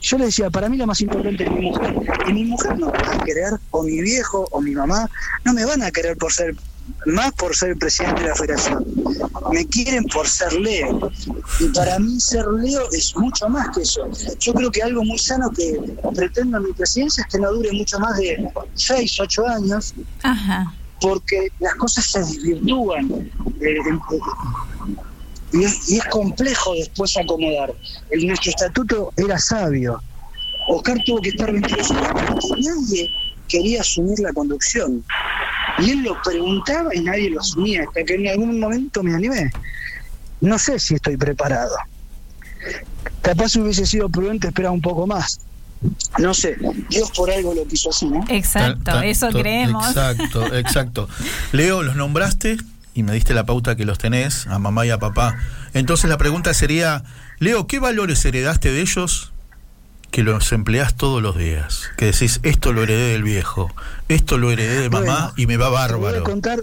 yo le decía, para mí lo más importante es mi mujer. Y mi mujer no me va a querer, o mi viejo, o mi mamá, no me van a querer por ser más por ser presidente de la federación. Me quieren por ser Leo. Y para mí ser Leo es mucho más que eso. Yo creo que algo muy sano que pretendo en mi presidencia es que no dure mucho más de 6, 8 años. Porque las cosas se desvirtúan. Eh, y es, complejo después acomodar. El, nuestro estatuto era sabio. Oscar tuvo que estar 22 años nadie quería asumir la conducción. Y él lo preguntaba y nadie lo asumía, hasta que en algún momento me animé. No sé si estoy preparado. Capaz hubiese sido prudente esperar un poco más. No sé, Dios por algo lo quiso así, ¿no? Exacto, eso creemos. Exacto, exacto. Leo, los nombraste y me diste la pauta que los tenés, a mamá y a papá. Entonces la pregunta sería, Leo, ¿qué valores heredaste de ellos que los empleás todos los días. Que decís, esto lo heredé del viejo, esto lo heredé de mamá y me va bárbaro. Te voy a contar,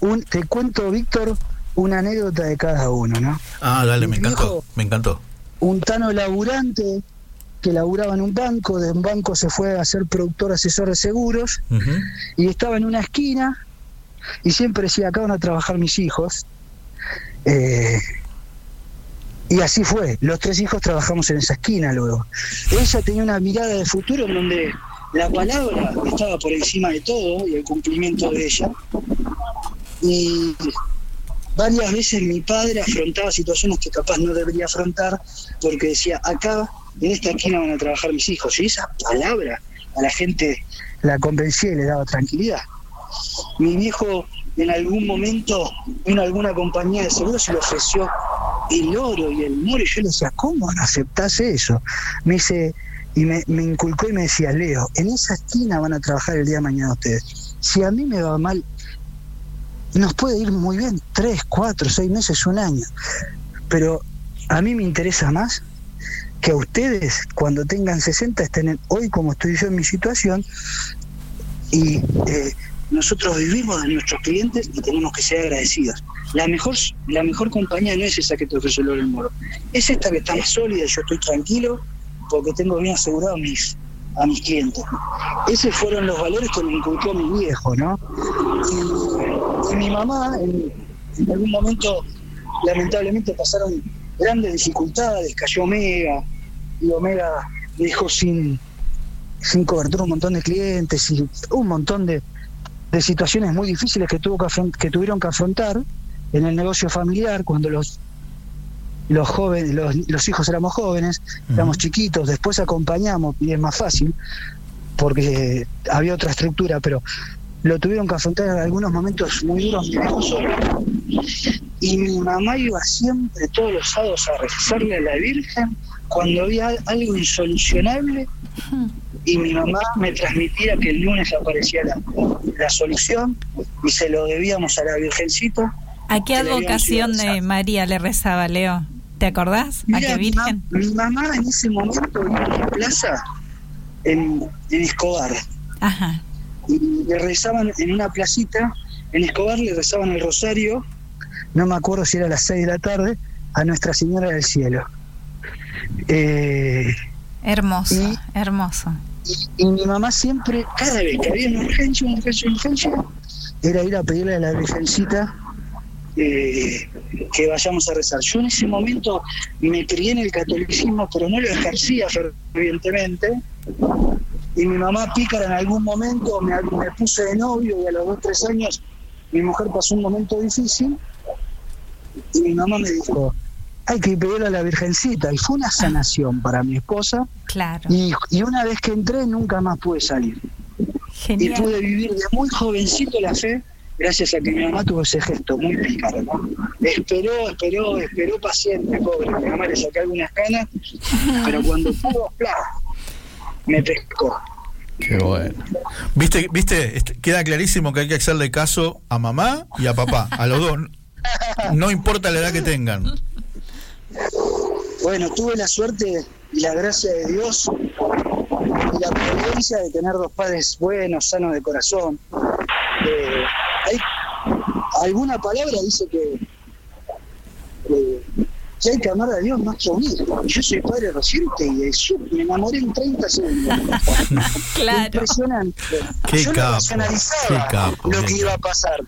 un, te cuento, Víctor, una anécdota de cada uno, ¿no? Ah, dale, me encantó, me encantó. Un tano laburante que laburaba en un banco, de un banco se fue a ser productor asesor de seguros y estaba en una esquina y siempre decía, acá van a trabajar mis hijos. Eh, y así fue, los tres hijos trabajamos en esa esquina luego. Ella tenía una mirada de futuro en donde la palabra estaba por encima de todo y el cumplimiento de ella. Y varias veces mi padre afrontaba situaciones que capaz no debería afrontar porque decía, acá, en esta esquina van a trabajar mis hijos. Y esa palabra a la gente la convencía y le daba tranquilidad. Mi viejo en algún momento vino alguna compañía de seguros y le ofreció el oro y el moro. Y yo le decía, ¿cómo aceptás eso? Me dice, y me, inculcó y me decía, Leo, en esa esquina van a trabajar el día de mañana ustedes. Si a mí me va mal, nos puede ir muy bien, tres, cuatro, seis meses, un año. Pero a mí me interesa más que a ustedes, cuando tengan 60, estén hoy como estoy yo en mi situación y eh, nosotros vivimos de nuestros clientes y tenemos que ser agradecidos. La mejor, la mejor compañía no es esa que te ofrece el Moro, es esta que está más sólida, yo estoy tranquilo porque tengo bien asegurado mis, a mis clientes. Esos fueron los valores que me inculcó mi viejo, ¿no? Y, mi mamá, en, algún momento, lamentablemente pasaron grandes dificultades, cayó Omega, y Omega dejó sin, sin cobertura un montón de clientes y un montón de, de situaciones muy difíciles que, tuvo que, tuvieron que afrontar en el negocio familiar cuando los los jóvenes, los, hijos éramos jóvenes, éramos chiquitos, después acompañamos y es más fácil porque había otra estructura, pero lo tuvieron que afrontar en algunos momentos muy duros. Y mi mamá iba siempre todos los sábados a rezarle a la Virgen cuando había algo insolucionable y mi mamá me transmitía que el lunes aparecía la, solución y se lo debíamos a la Virgencita. ¿A qué advocación de María le rezaba Leo? ¿Te acordás? ¿A qué Virgen? Mi, mamá en ese momento iba a la plaza en, Escobar. Ajá. Y le rezaban en una placita, en Escobar le rezaban el rosario, no me acuerdo si era a las 6 de la tarde, a Nuestra Señora del Cielo. Eh, hermoso, hermoso. Y, mi mamá siempre, cada vez que había una urgencia, una urgencia, una urgencia, era ir a pedirle a la Virgencita eh, que vayamos a rezar. Yo en ese momento me crié en el catolicismo, pero no lo ejercía fervientemente. Y mi mamá pícara en algún momento me, me puse de novio y a los dos, tres años mi mujer pasó un momento difícil y mi mamá me dijo, hay que pedirle a la Virgencita. Y fue una sanación para mi esposa. Claro. Y, una vez que entré, nunca más pude salir. Y pude vivir de muy jovencito la fe, gracias a que mi mamá tuvo ese gesto muy pícaro. Esperó, esperó, esperó paciente, pobre. Mi mamá le saqué algunas canas, *laughs* pero cuando pudo, me pescó. Qué bueno. ¿Viste, viste, queda clarísimo que hay que hacerle caso a mamá y a papá, a los dos. No importa la edad que tengan. Bueno, tuve la suerte y la gracia de Dios y la providencia de tener dos padres buenos, sanos de corazón. Eh, hay alguna palabra dice que que hay que amar a Dios más que a un hijo. Yo soy padre reciente y de eso me enamoré en 30 segundos. *laughs* claro. Impresionante. Qué Yo capo, lo racionalizaba qué capo, lo que iba a pasar.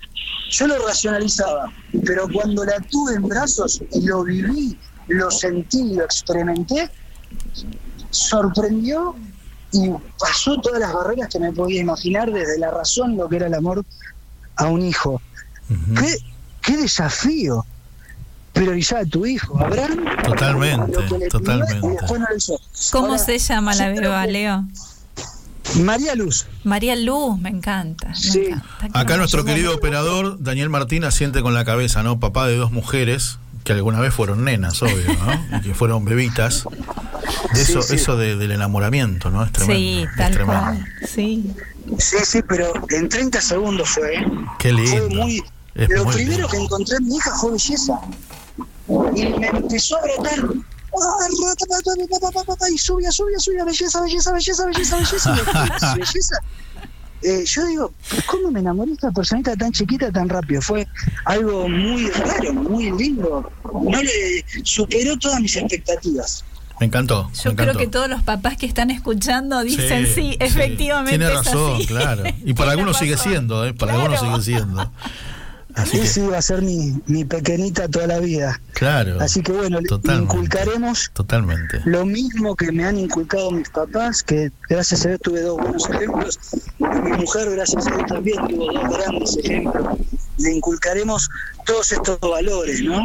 Yo lo racionalizaba, pero cuando la tuve en brazos y lo viví, lo sentí, lo experimenté, sorprendió y pasó todas las barreras que me podía imaginar desde la razón, lo que era el amor a un hijo. ¿Qué, qué desafío priorizar a tu hijo, Abraham. Totalmente, totalmente. y después no lo hizo. ¿Cómo Ahora, se llama la beba, Leo? María Luz. María Luz, me encanta. me Sí. encanta. Acá nuestro querido operador Daniel Martín asiente con la cabeza, ¿no? Papá de dos mujeres que alguna vez fueron nenas, obvio, ¿no? Y que fueron bebitas. De Sí, eso, sí. eso de- del enamoramiento, ¿no? Es tremendo. Sí, es tal tremendo. cual. Sí. Sí, sí, pero en 30 segundos fue. ¿eh? Qué lindo. Fue muy. Es lo muy primero lindo. que encontré en mi hija fue belleza. Y me empezó a brotar. Ah, Y subía, subía, subía, belleza, belleza, belleza, belleza, belleza. belleza. *laughs* Eh, yo digo, ¿cómo me enamoré de esta personita tan chiquita tan rápido? Fue algo muy raro, muy lindo. No le superó todas mis expectativas. Me encantó. Yo me creo que todos los papás que están escuchando dicen sí, efectivamente. Tiene es razón, así. claro. Y *laughs* para algunos sigue siendo, ¿eh? Para Claro. algunos sigue siendo. Así que, Esa iba a ser mi, mi pequeñita toda la vida. claro. Así que bueno, Totalmente. inculcaremos Totalmente. lo mismo que me han inculcado mis papás, que gracias a Dios tuve dos buenos ejemplos. Y mi mujer, gracias a Dios, también tuvo dos grandes ejemplos. Le inculcaremos todos estos valores, ¿no? A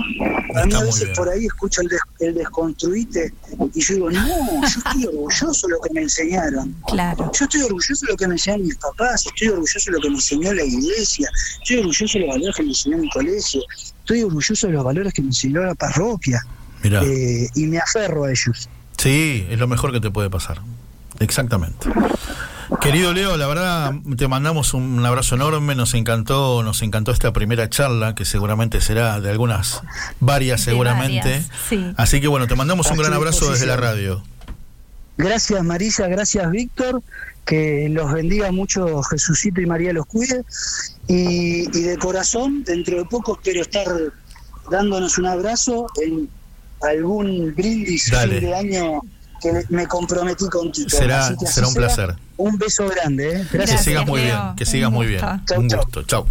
mí Está a veces bien. por ahí escucho el, des- el desconstruite y yo digo, no, yo estoy orgulloso de lo que me enseñaron. Claro. Yo estoy orgulloso de lo que me enseñaron mis papás, estoy orgulloso de lo que me enseñó la iglesia, estoy orgulloso de los valores que me enseñó mi colegio, estoy orgulloso de los valores que me enseñó la parroquia Mira. eh, y me aferro a ellos. Sí, es lo mejor que te puede pasar. Exactamente. Querido Leo, la verdad te mandamos un abrazo enorme, nos encantó, nos encantó esta primera charla, que seguramente será de algunas, varias seguramente. varias, sí. Así que bueno, te mandamos un gran a abrazo desde la radio. Gracias Marisa, gracias Víctor, que los bendiga mucho Jesucito y María los cuide. Y, y de corazón, dentro de poco espero estar dándonos un abrazo en algún brindis Dale. fin de año que me comprometí contigo. Será- Así que así será un sea. placer. Un beso grande, ¿eh? Que Gracias. sigas muy Leo. bien, que sigas muy bien. Chau, un gusto, chau.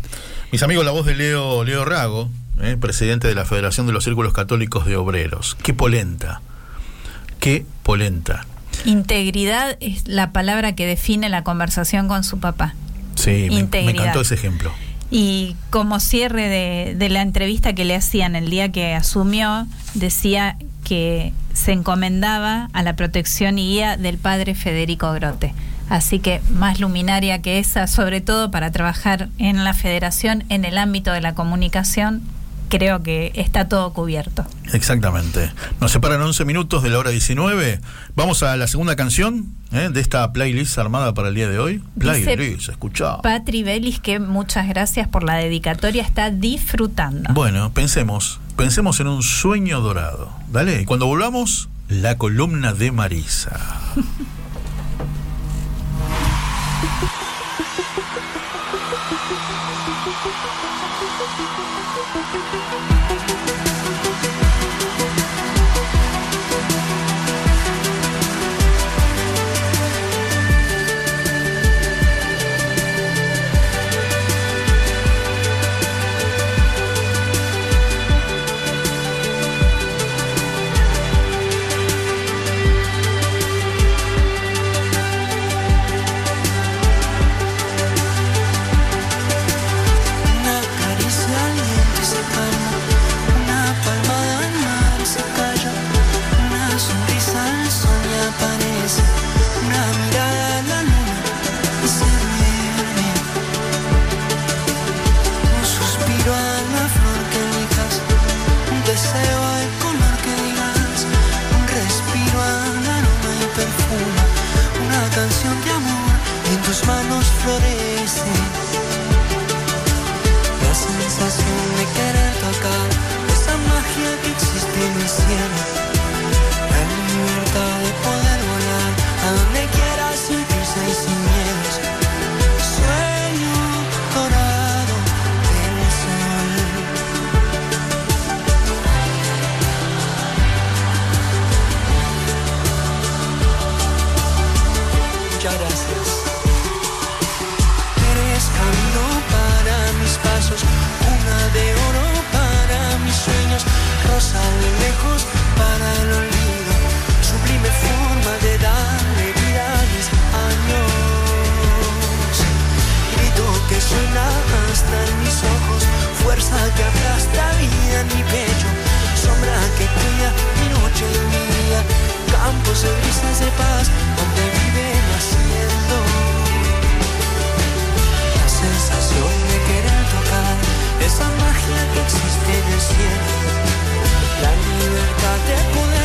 Mis amigos, la voz de Leo, Leo Rago, eh, presidente de la Federación de los Círculos Católicos de Obreros. Qué polenta, qué polenta. Integridad es la palabra que define la conversación con su papá. Sí, me- me, encantó ese ejemplo. Y como cierre de, de la entrevista que le hacían el día que asumió, decía que se encomendaba a la protección y guía del padre Federico Grote. Así que más luminaria que esa, sobre todo para trabajar en la federación, en el ámbito de la comunicación, creo que está todo cubierto. Exactamente. Nos separan 11 minutos de la hora 19. Vamos a la segunda canción eh, de esta playlist armada para el día de hoy. Playlist, escuchá. Patri Belis, que muchas gracias por la dedicatoria, está disfrutando. Bueno, pensemos, pensemos en un sueño dorado. Dale, cuando volvamos, la columna de Marisa. *laughs* fuerza que aplasta vida en mi pecho, sombra que cría mi noche y mi día, campos de brisas de paz donde vive naciendo. La sensación de querer tocar esa magia que existe en el cielo, la libertad de poder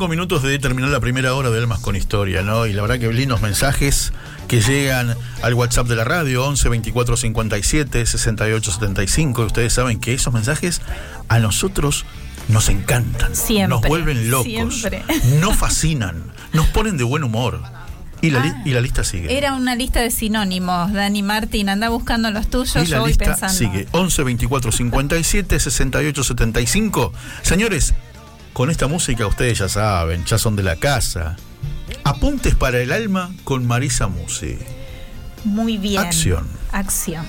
cinco minutos de terminar la primera hora de Almas con Historia, ¿no? Y la verdad que lindos mensajes que llegan al WhatsApp de la radio, 11 24 57 68 75. Y ustedes saben que esos mensajes a nosotros nos encantan. Siempre, Nos vuelven locos. siempre. Nos fascinan. Nos ponen de buen humor. Y la, Ah, y la lista sigue. Era una lista de sinónimos, Dani Martín. Anda buscando los tuyos, Y la yo voy lista pensando. sigue. 11 24 57 68 75. Señores, con esta música ustedes ya saben, ya son de la casa. Apuntes para el alma con Marisa Musi. Muy bien. Acción. Acción.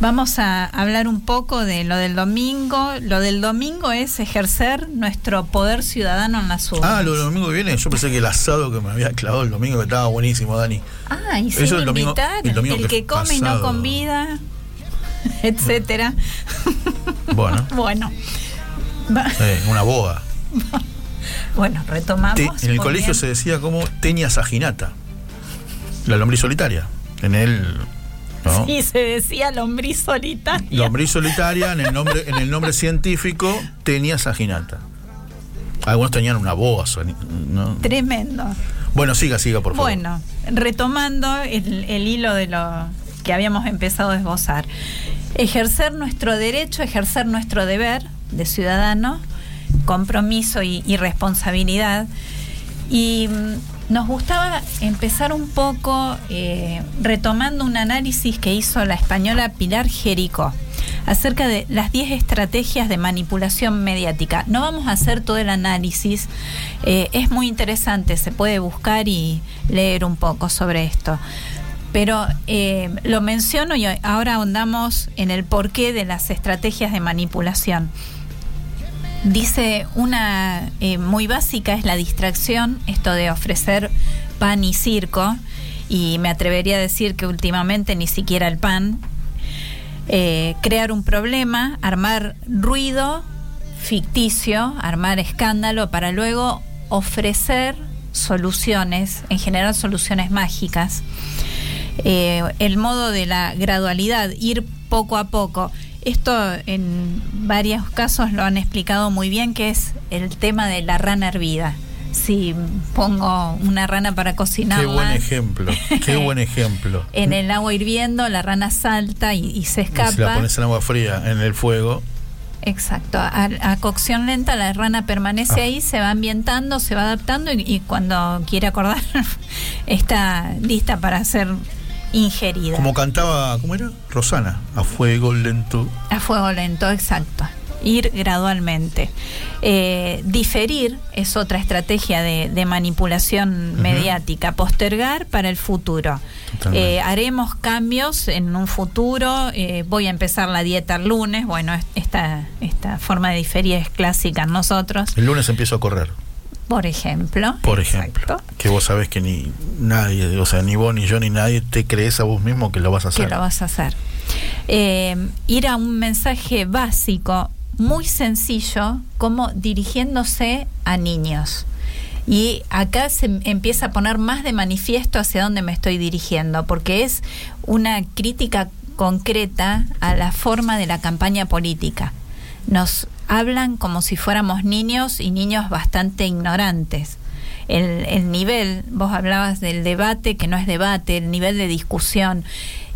Vamos a hablar un poco de lo del domingo. Lo del domingo es ejercer nuestro poder ciudadano en las urnas. Ah, lo del domingo que viene. Yo pensé que el asado que me había clavado el domingo que estaba buenísimo, Dani. Ah, y Eso sin el domingo- invitar, el domingo el que que come y no convida, *laughs* etcétera. Bueno, *laughs* Bueno. Eh, una boda. *laughs* Bueno, retomamos. Te- en el colegio bien. se decía como teña saginata. La lombriz solitaria. En el. ¿no? Sí, se decía lombriz solitaria. Lombriz solitaria, en el nombre, en el nombre científico, tenía saginata. Algunos tenían una boa. ¿no? Tremendo. Bueno, siga, siga, por favor. Bueno, retomando el, el hilo de lo que habíamos empezado a esbozar. Ejercer nuestro derecho, ejercer nuestro deber de ciudadano, compromiso y, responsabilidad. Y mm, nos gustaba empezar un poco eh, retomando un análisis que hizo la española Pilar Jericó acerca de las 10 estrategias de manipulación mediática. No vamos a hacer todo el análisis, eh, es muy interesante, se puede buscar y leer un poco sobre esto. Pero eh, lo menciono y ahora ahondamos en el porqué de las estrategias de manipulación. Dice una eh, muy básica es la distracción, esto de ofrecer pan y circo, y me atrevería a decir que últimamente ni siquiera el pan. Eh, crear un problema, armar ruido ficticio, armar escándalo para luego ofrecer soluciones, en general soluciones mágicas. Eh, el modo de la gradualidad, ir poco a poco. Esto en varios casos lo han explicado muy bien, que es el tema de la rana hervida. si pongo una rana para cocinar. Qué buen ejemplo, *laughs* qué buen ejemplo. en el agua hirviendo, la rana salta y, y se escapa. Si la pones en agua fría, en el fuego. Exacto, a, a cocción lenta la rana permanece Ah. ahí, se va ambientando, se va adaptando y, y cuando quiere acordar *laughs* está lista para ser ingerida. Como cantaba, ¿cómo era? Rosana, a fuego lento. A fuego lento, exacto. Ir gradualmente. Eh, diferir es otra estrategia de, de manipulación mediática. Postergar para el futuro. Eh, haremos cambios en un futuro. eh, voy a empezar la dieta el lunes. Bueno, es- esta, esta forma de diferir es clásica en nosotros, El lunes empiezo a correr, por ejemplo. por ejemplo. Exacto. Que vos sabés que ni nadie, o sea, ni vos ni yo ni nadie te crees a vos mismo que lo vas a que hacer. lo vas a hacer. Eh, ir a un mensaje básico, muy sencillo, como dirigiéndose a niños. Y acá se em- empieza a poner más de manifiesto hacia dónde me estoy dirigiendo, porque es una crítica concreta a la forma de la campaña política. Nos hablan como si fuéramos niños y niños bastante ignorantes. El, el nivel, vos hablabas del debate, que no es debate, el nivel de discusión,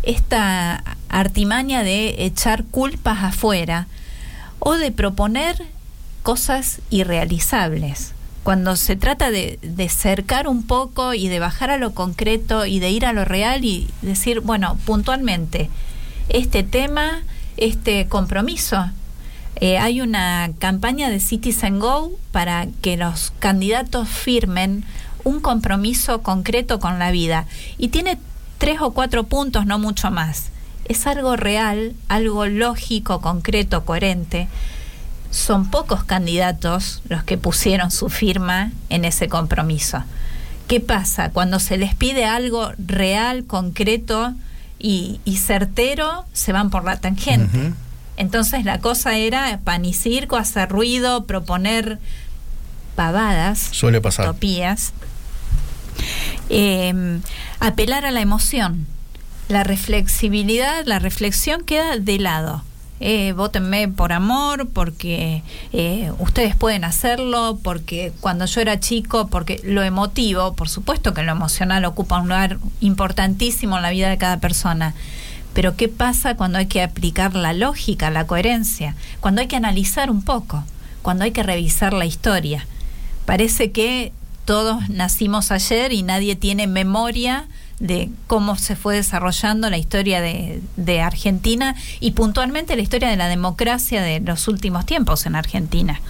esta artimaña de echar culpas afuera o de proponer cosas irrealizables. Cuando se trata de, de cercar un poco y de bajar a lo concreto y de ir a lo real y decir, bueno, puntualmente, este tema, este compromiso. Eh, hay una campaña de Citizen Go para que los candidatos firmen un compromiso concreto con la vida. Y tiene tres o cuatro puntos, no mucho más. Es algo real, algo lógico, concreto, coherente. Son pocos candidatos los que pusieron su firma en ese compromiso. ¿Qué pasa? Cuando se les pide algo real, concreto y, y certero, se van por la tangente. Entonces la cosa era pan y circo, hacer ruido, proponer pavadas, Suele pasar. utopías, eh, apelar a la emoción. La reflexibilidad, la reflexión queda de lado. Eh, votenme por amor, porque eh, ustedes pueden hacerlo, porque cuando yo era chico, porque lo emotivo, por supuesto que lo emocional ocupa un lugar importantísimo en la vida de cada persona. Pero ¿qué pasa cuando hay que aplicar la lógica, la coherencia? Cuando hay que analizar un poco, cuando hay que revisar la historia. Parece que todos nacimos ayer y nadie tiene memoria de cómo se fue desarrollando la historia de, Argentina y puntualmente la historia de la democracia de los últimos tiempos en Argentina.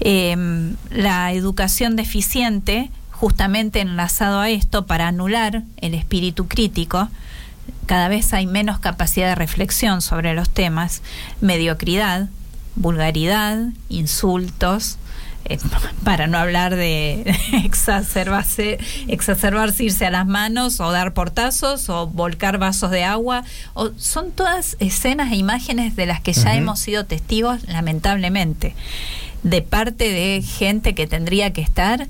Eh, la educación deficiente, justamente enlazado a esto, para anular el espíritu crítico, cada vez hay menos capacidad de reflexión sobre los temas, mediocridad, vulgaridad, insultos, eh, *laughs* para no hablar de *laughs* exacerbarse, exacerbarse, irse a las manos o dar portazos o volcar vasos de agua. O, son todas escenas e imágenes de las que ya hemos sido testigos, lamentablemente, de parte de gente que tendría que estar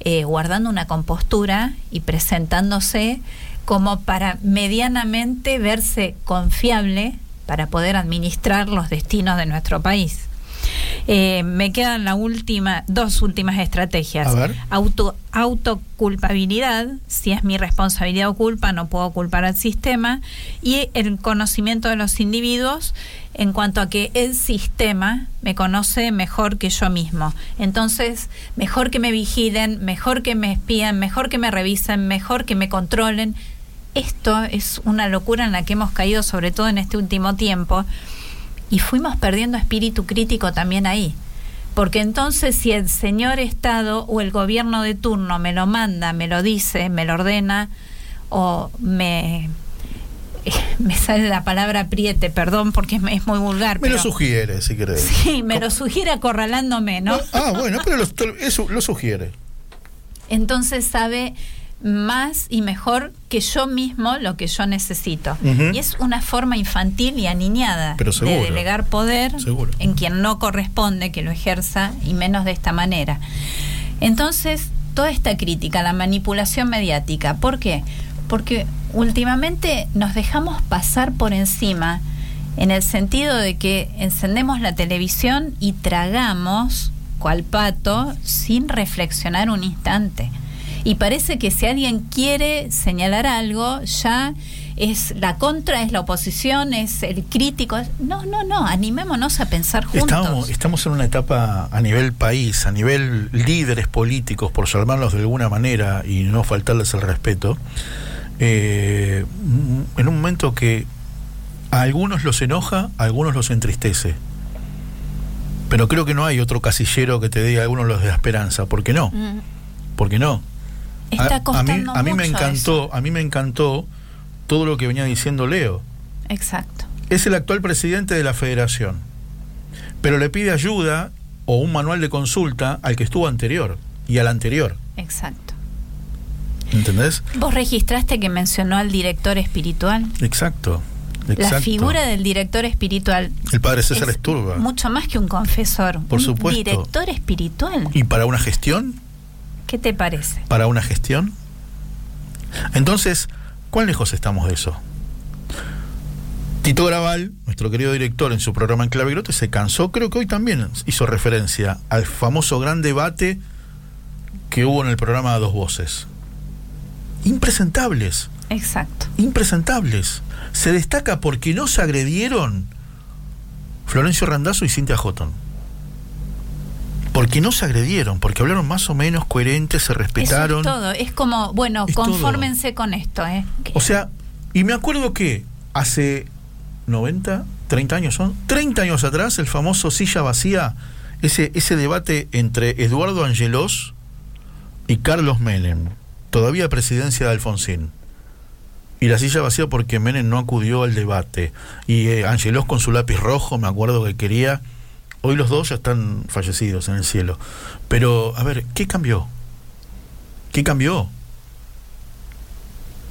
eh, guardando una compostura y presentándose como para medianamente verse confiable para poder administrar los destinos de nuestro país. Eh, me quedan la última, dos últimas estrategias. A ver. Auto, autoculpabilidad, si es mi responsabilidad o culpa, no puedo culpar al sistema. Y el conocimiento de los individuos en cuanto a que el sistema me conoce mejor que yo mismo. Entonces, mejor que me vigilen, mejor que me espían, mejor que me revisen, mejor que me controlen. Esto es una locura en la que hemos caído, sobre todo en este último tiempo y fuimos perdiendo espíritu crítico también ahí. Porque entonces si el señor Estado o el gobierno de turno me lo manda, me lo dice, me lo ordena, o me, *laughs* me sale la palabra apriete, perdón porque es, muy vulgar. Me lo pero- sugiere, si querés. Sí, me lo sugiere acorralándome, ¿no? Ah, bueno, pero lo, eso lo sugiere. entonces sabe más y mejor que yo mismo lo que yo necesito. Y es una forma infantil y aniñada Pero de delegar poder Seguro. en quien no corresponde que lo ejerza y menos de esta manera. Entonces, toda esta crítica, la manipulación mediática, ¿por qué? Porque últimamente nos dejamos pasar por encima en el sentido de que encendemos la televisión y tragamos cual pato sin reflexionar un instante. Y parece que si alguien quiere señalar algo, ya es la contra, es la oposición, es el crítico. No, no, no, animémonos a pensar juntos. Estamos, estamos en una etapa a nivel país, a nivel líderes políticos, por llamarlos de alguna manera y no faltarles el respeto, eh, en un momento que a algunos los enoja, a algunos los entristece. Pero creo que no hay otro casillero que te diga a algunos los de la esperanza. ¿Por qué no? Mm. ¿Por qué no? Está a, mí, costando a mí me mucho encantó, eso. a mí me encantó todo lo que venía diciendo Leo. Exacto. Es el actual presidente de la federación, pero le pide ayuda o un manual de consulta al que estuvo anterior y al anterior. Exacto. ¿Entendés? ¿Vos registraste que mencionó al director espiritual? Exacto. La figura del director espiritual El padre César es Esturba. mucho más que un confesor. Por un supuesto. director espiritual. ¿Y para una gestión? ¿Qué te parece? ¿Para una gestión? Entonces, ¿cuán lejos estamos de eso? Tito Graval, nuestro querido director en su programa en Clavegrote, se cansó, creo que hoy también hizo referencia al famoso gran debate que hubo en el programa a Dos Voces. Impresentables, Exacto. impresentables. Se destaca porque no se agredieron Florencio Randazzo y Cintia Houghton. Porque no se agredieron, porque hablaron más o menos coherentes, se Eso respetaron. es todo. Es como, bueno, Es todo. confórmense con esto. ¿eh? O sea, y me acuerdo que hace 90, 30 años son, 30 años atrás, el famoso silla vacía, ese, ese debate entre Eduardo Angelos y Carlos Menem, todavía presidencia de Alfonsín. Y la silla vacía porque Menem no acudió al debate. Y eh, Angelos con su lápiz rojo, me acuerdo que quería. Hoy los dos ya están fallecidos en el cielo. Pero, a ver, ¿qué cambió? ¿Qué cambió?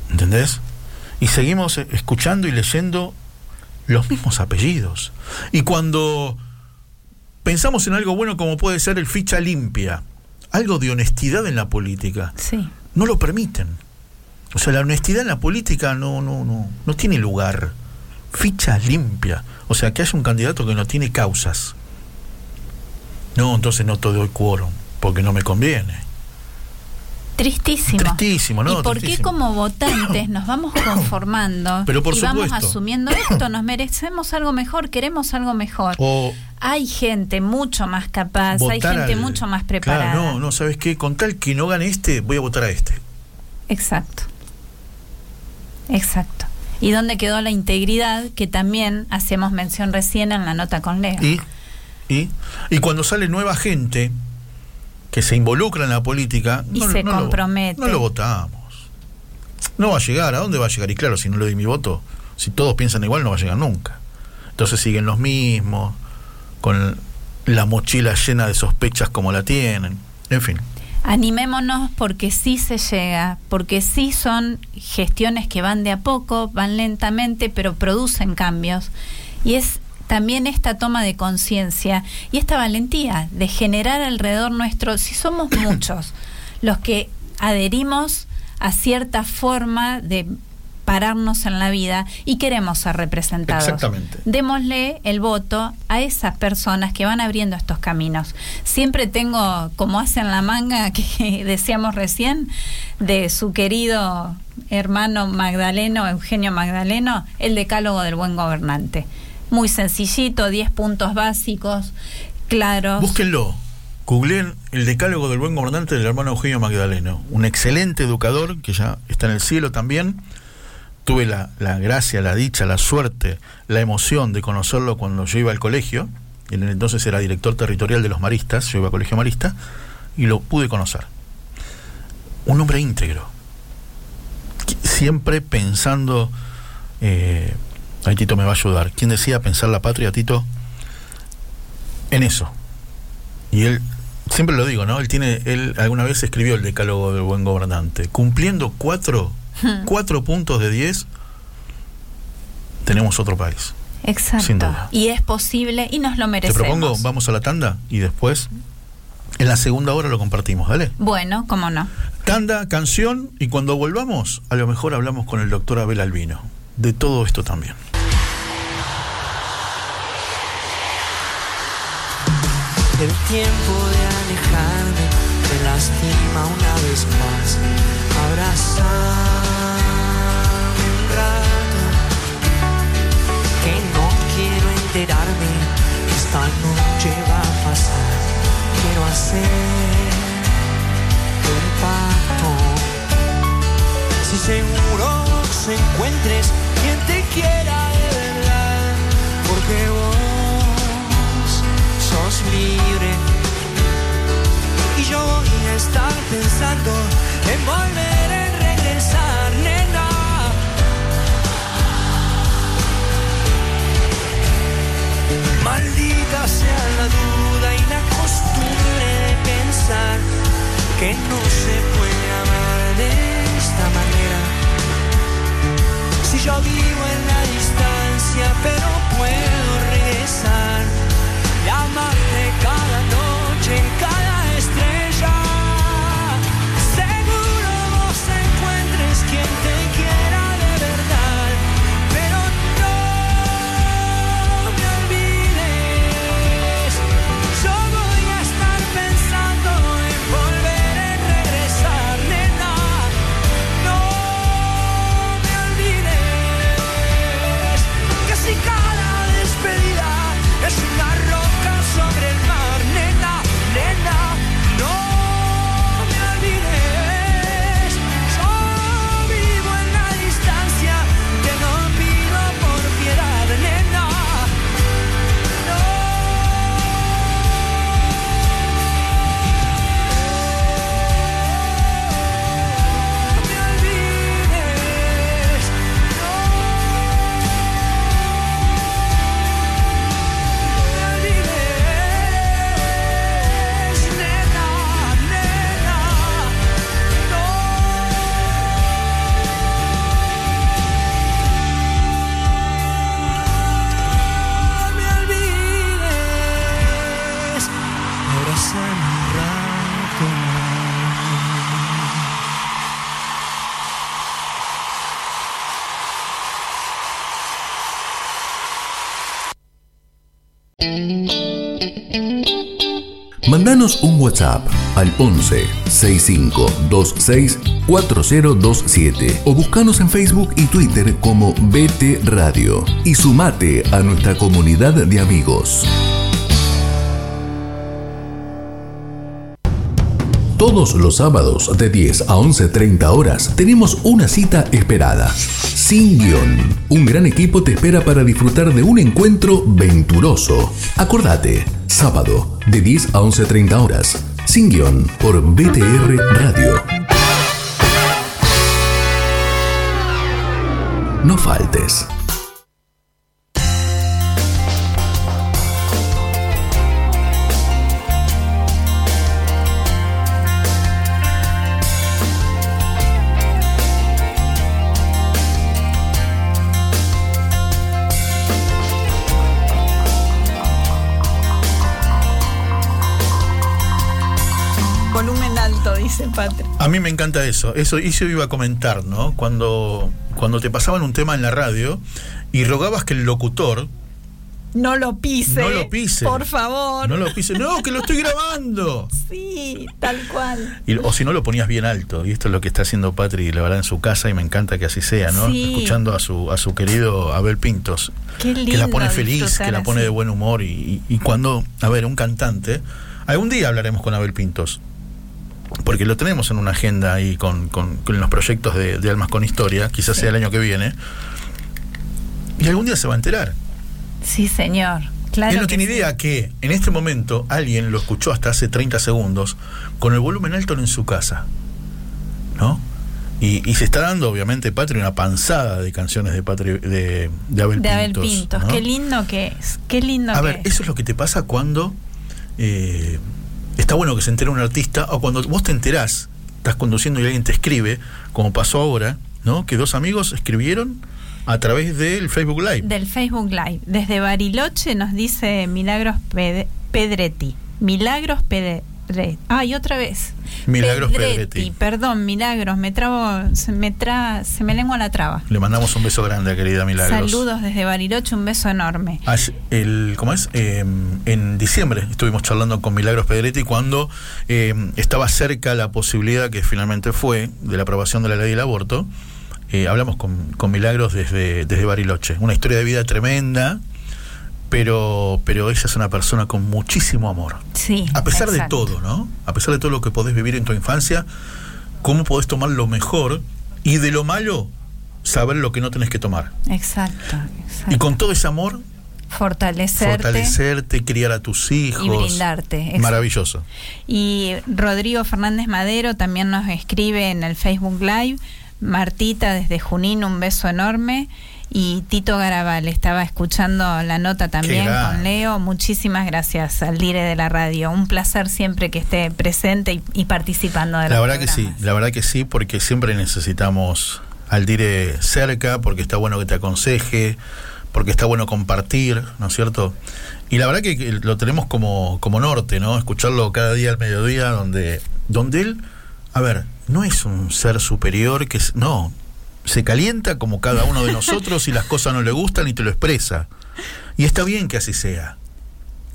¿Entendés? Y seguimos eh, escuchando y leyendo los mismos apellidos. Y cuando pensamos en algo bueno como puede ser el ficha limpia, algo de honestidad en la política, Sí. no lo permiten. O sea, la honestidad en la política no, no, no, no tiene lugar. Ficha limpia. O sea, que haya un candidato que no tiene causas. No, entonces no te doy quórum, porque no me conviene. Tristísimo. Tristísimo, ¿no? ¿Y por qué como votantes nos vamos *coughs* conformando Pero por y vamos asumiendo esto? Nos merecemos algo mejor, queremos algo mejor. O Hay gente mucho más capaz, hay gente al- mucho más preparada. Claro, no, no, ¿sabes qué? Con tal que no gane este, voy a votar a este. Exacto. Exacto. ¿Y dónde quedó la integridad que también hacemos mención recién en la nota con Leo? Y, y, y cuando sale nueva gente que se involucra en la política Y se lo- compromete. no lo votamos. No va a llegar. ¿A dónde va a llegar? Y claro, si no le doy mi voto, si todos piensan igual, no va a llegar nunca. Entonces siguen los mismos, con la mochila llena de sospechas como la tienen. En fin. Animémonos porque sí se llega, porque sí son gestiones que van de a poco, van lentamente, pero producen cambios. Y es también esta toma de conciencia y esta valentía de generar alrededor nuestro, si somos *coughs* muchos los que adherimos a cierta forma de pararnos en la vida y queremos ser representados. Exactamente. Démosle el voto a esas personas que van abriendo estos caminos. Siempre tengo, como hacen la manga que *laughs* decíamos recién, de su querido hermano Magdaleno, Eugenio Magdaleno, el decálogo del buen gobernante. Muy sencillito, 10 puntos básicos, claros. Búsquenlo. Googleen el decálogo del buen gobernante del hermano Eugenio Magdaleno. Un excelente educador que ya está en el cielo también. Tuve la, la gracia, la dicha, la suerte, la emoción de conocerlo cuando yo iba al colegio. Él entonces era director territorial de los maristas, yo iba al colegio marista, y lo pude conocer. Un hombre íntegro. Siempre pensando. Eh, ahí Tito me va a ayudar. ¿Quién decía pensar la patria, Tito? En eso. Y él, siempre lo digo, ¿no? Él tiene, él alguna vez escribió el decálogo del buen gobernante. Cumpliendo cuatro, cuatro puntos de diez, tenemos otro país. Exacto. Sin duda. Y es posible y nos lo Te merecemos. propongo, vamos a la tanda y después, en la segunda hora lo compartimos, ¿dale? Bueno, cómo no. Tanda, canción y cuando volvamos, a lo mejor hablamos con el doctor Abel Albino. De todo esto también. El tiempo de alejarme me lastima una vez más. Abrazame un rato, que no quiero enterarme esta noche va a pasar. Quiero hacer un pacto. Si seguro se encuentres quien te quiera que no se puede amar de esta manera. Si yo vivo en la distancia, pero puedo regresar y amarte cada noche, Un WhatsApp al 11 6526 4027 o buscanos en Facebook y Twitter como BT Radio y sumate a nuestra comunidad de amigos. Todos los sábados de 10 a 11.30 horas tenemos una cita esperada. Sin guion. Un gran equipo te espera para disfrutar de un encuentro venturoso. Acordate, sábado de 10 a 11.30 horas. Sin guion por BTR Radio. No faltes. A mí me encanta eso. Eso, eso iba a comentar, ¿no? Cuando, cuando te pasaban un tema en la radio y rogabas que el locutor No lo pise. no lo pise. Por favor. No lo pise. No, que lo estoy grabando. Sí, tal cual. Y- o si no lo ponías bien alto. Y esto es lo que está haciendo Patri, la verdad, en su casa y me encanta que así sea, ¿no? Sí. Escuchando a su, a su querido Abel Pintos. Qué lindo. que la pone feliz, que la pone así. de buen humor y, y- y cuando, a ver, un cantante, algún día hablaremos con Abel Pintos, porque lo tenemos en una agenda ahí con, con- con los proyectos de, de Almas con Historia, quizás Sí. sea el año que viene, y algún día se va a enterar. Sí, señor. Claro. Él no tiene sí. idea que en este momento alguien lo escuchó hasta hace 30 segundos con el volumen alto en su casa, ¿no? Y, y se está dando, obviamente, Patri, una panzada de canciones de, Patri, de, de Abel De Abel Pintos. Pintos. ¿no? Qué lindo que es. Qué lindo A que ver, es. eso es lo que te pasa cuando eh, está bueno que se entere un artista o cuando vos te enterás, estás conduciendo y alguien te escribe, como pasó ahora, ¿no? Que dos amigos escribieron a través del Facebook Live. Del Facebook Live. Desde Bariloche nos dice Milagros Ped- Pedretti. Milagros Pede- Pedretti. Ay, otra vez. Milagros Pedretti. Perdón, Milagros, me trabo, se me tra, se me lengua la traba. Le mandamos un beso grande, querida Milagros. Saludos desde Bariloche, un beso enorme. el, ¿Cómo es? Eh, en diciembre estuvimos charlando con Milagros Pedretti cuando eh, estaba cerca la posibilidad, que finalmente fue, de la aprobación de la ley del aborto. Eh, hablamos con, con Milagros desde, desde Bariloche. Una historia de vida tremenda pero, pero ella es una persona con muchísimo amor. Sí. A pesar de todo, ¿no? A pesar de todo lo que podés vivir en tu infancia, ¿cómo podés tomar lo mejor y de lo malo saber lo que no tenés que tomar? Exacto. Y con todo ese amor, fortalecerte, fortalecerte, criar a tus hijos y brindarte. Maravilloso. Y Rodrigo Fernández Madero también nos escribe en el Facebook Live. Martita desde Junín, un beso enorme y Tito Garabal estaba escuchando la nota también con Leo. Muchísimas gracias al dire de la radio. Un placer siempre que esté presente y, participando de la verdad que sí, la verdad que sí, porque siempre necesitamos al dire cerca, porque está bueno que te aconseje, porque está bueno compartir, ¿no es cierto? Y la verdad que, que lo tenemos como, como norte, ¿no? Escucharlo cada día al mediodía, donde, donde él, a ver, no es un ser superior que es, no, se calienta como cada uno de nosotros y las cosas no le gustan y te lo expresa. Y está bien que así sea.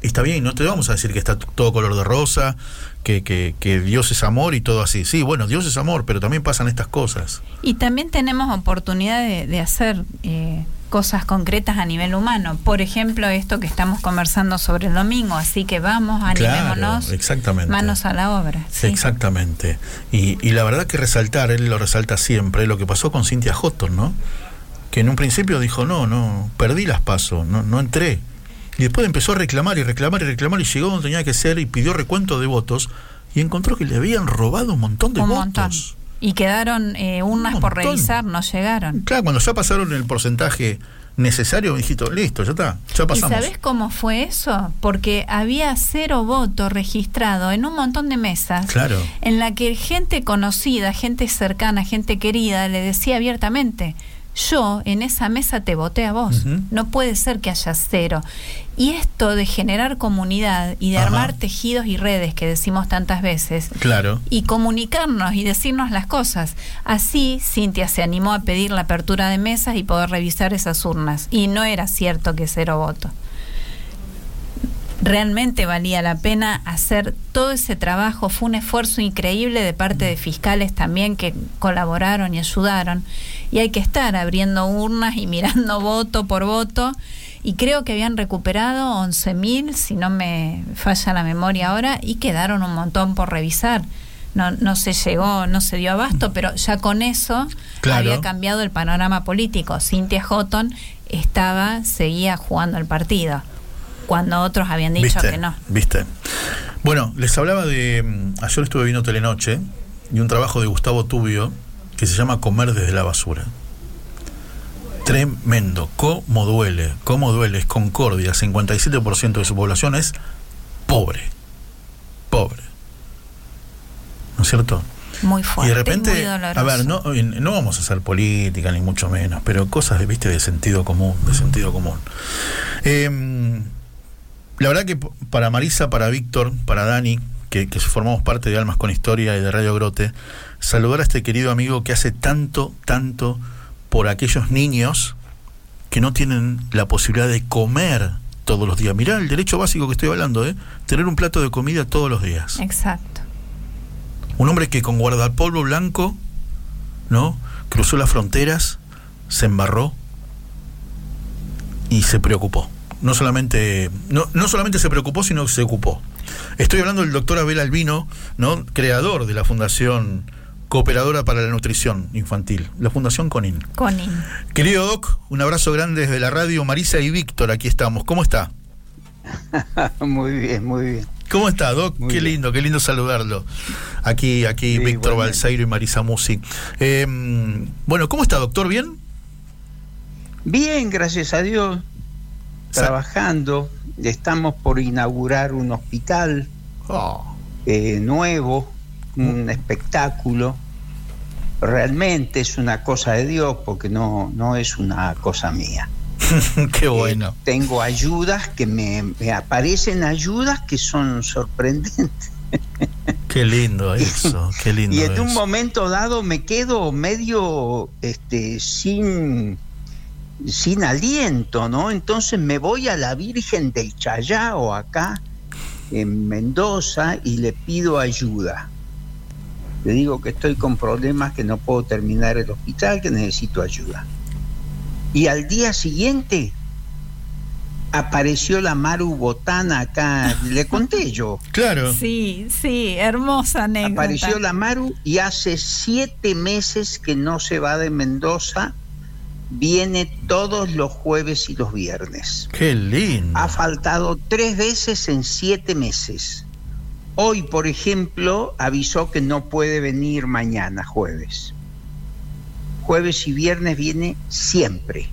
Está bien, no te vamos a decir que está todo color de rosa, que, que, que, Dios es amor y todo así. Sí, bueno, Dios es amor, pero también pasan estas cosas. Y también tenemos oportunidad de, de hacer eh, cosas concretas a nivel humano. Por ejemplo, esto que estamos conversando sobre el domingo. Así que vamos, animémonos. exactamente. Manos a la obra. Exactamente. Y, y la verdad que resaltar, él lo resalta siempre, lo que pasó con Cynthia Houghton, ¿no? Que en un principio dijo, no, no, perdí las pasos, no, no entré. Y después empezó a reclamar y reclamar y reclamar y llegó donde tenía que ser y pidió recuento de votos y encontró que le habían robado un montón de votos. Y quedaron eh, unas por revisar, no llegaron. Claro, cuando ya pasaron el porcentaje necesario, dijiste, listo, ya está, ya pasamos. ¿Y sabes cómo fue eso? Porque había cero voto registrado en un montón de mesas. Claro. En la que gente conocida, gente cercana, gente querida, le decía abiertamente, yo en esa mesa te voté a vos. No puede ser que haya cero. Y esto de generar comunidad y de armar tejidos y redes que decimos tantas veces. Claro. Y comunicarnos y decirnos las cosas. Así Cintia se animó a pedir la apertura de mesas y poder revisar esas urnas. Y no era cierto que cero voto realmente valía la pena hacer todo ese trabajo. Fue un esfuerzo increíble de parte de fiscales también que colaboraron y ayudaron. Y hay que estar abriendo urnas y mirando *laughs* voto por voto. Y creo que habían recuperado 11.000, si no me falla la memoria ahora, y quedaron un montón por revisar. No, no se llegó, no se dio abasto, pero ya con eso había cambiado el panorama político. Cintia Houghton estaba, seguía jugando el partido cuando otros habían dicho que no. ¿Viste? Bueno, les hablaba de. Mm, ayer estuve viendo Telenoche y un trabajo de Gustavo Tubio que se llama Comer desde la basura. Tremendo. ¿Cómo duele? ¿Cómo duele? Es Concordia. 57% de su población es pobre. Pobre. ¿No es cierto? Muy fuerte. Y de repente, a ver, no, no vamos a hacer política ni mucho menos, pero cosas, viste, de sentido común, de sentido común. Eh, la verdad que para Marisa, para Víctor, para Dani, que, formamos parte de Almas con Historia y de Radio Grote, saludar a este querido amigo que hace tanto, tanto por aquellos niños que no tienen la posibilidad de comer todos los días. Mirá el derecho básico que estoy hablando, ¿eh? Tener un plato de comida todos los días. Exacto. Un hombre que con guardapolvo blanco, ¿no? Cruzó las fronteras, se embarró y se preocupó no solamente, no, no solamente se preocupó, sino que se ocupó. Estoy hablando del doctor Abel Albino, ¿no? creador de la Fundación Cooperadora para la Nutrición Infantil, la Fundación CONIN. CONIN. Querido Doc, un abrazo grande desde la radio. Marisa y Víctor, aquí estamos. ¿Cómo está? *laughs* muy bien, muy bien. ¿Cómo está, Doc? qué lindo, qué lindo saludarlo. Aquí, aquí Víctor Balseiro y Marisa Musi. Em, bueno, ¿cómo está, doctor? ¿Bien? Bien, gracias a Dios trabajando. Estamos por inaugurar un hospital oh. eh, nuevo, un mm. espectáculo. Realmente es una cosa de Dios porque no, no es una cosa mía. *laughs* Qué bueno. Eh, tengo ayudas que me, me, aparecen ayudas que son sorprendentes. *laughs* Qué lindo *laughs* eso, qué lindo. Y en un momento dado me quedo medio este, sin, sin aliento, ¿no? Entonces me voy a la Virgen del Chayao acá en Mendoza y le pido ayuda. Le digo que estoy con problemas, que no puedo terminar el hospital, que necesito ayuda. Y al día siguiente apareció la Maru Botana acá, *laughs* le conté yo. Claro. Sí, sí, hermosa anécdota. Apareció la Maru y hace siete meses que no se va de Mendoza, viene todos los jueves y los viernes. Qué lindo. Ha faltado tres veces en siete meses. Hoy, por ejemplo, avisó que no puede venir mañana, jueves. Jueves y viernes viene siempre.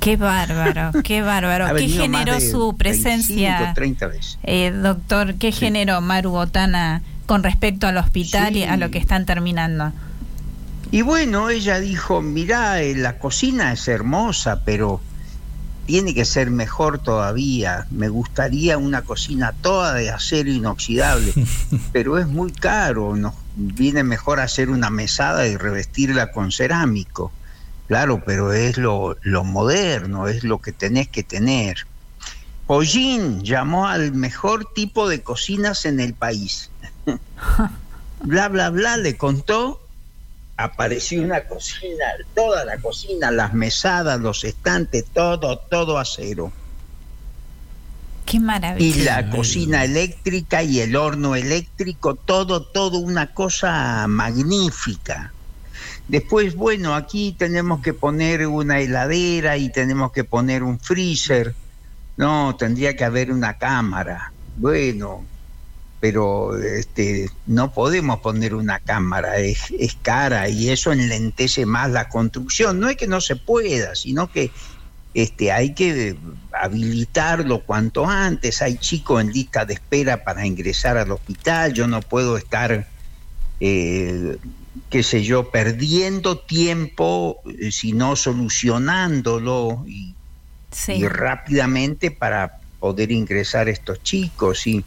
Qué bárbaro, *laughs* qué bárbaro. ¿Qué generó de su presencia, 25, 30 veces. eh, doctor? ¿Qué generó Maru Botana con respecto al hospital y a lo que están terminando? Y bueno, ella dijo, mirá, eh, la cocina es hermosa, pero tiene que ser mejor todavía. Me gustaría una cocina toda de acero inoxidable, *laughs* pero es muy caro. Nos viene mejor hacer una mesada y revestirla con cerámico. Claro, pero es lo, lo moderno, es lo que tenés que tener. Pollín llamó al mejor tipo de cocinas en el país. *laughs* bla, bla, bla, le contó apareció una cocina, toda la cocina, las mesadas, los estantes, todo, todo acero. Qué Y maravilla. la cocina eléctrica y el horno eléctrico, todo, todo una cosa magnífica. Después, bueno, aquí tenemos que poner una heladera y tenemos que poner un freezer. No, tendría que haber una cámara. Bueno, pero este, no podemos poner una cámara, es, es cara y eso enlentece más la construcción. No es que no se pueda, sino que este, hay que habilitarlo cuanto antes. Hay chicos en lista de espera para ingresar al hospital. Yo no puedo estar, eh, qué sé yo, perdiendo tiempo, eh, sino solucionándolo y, Sí. y rápidamente para poder ingresar estos chicos. Y,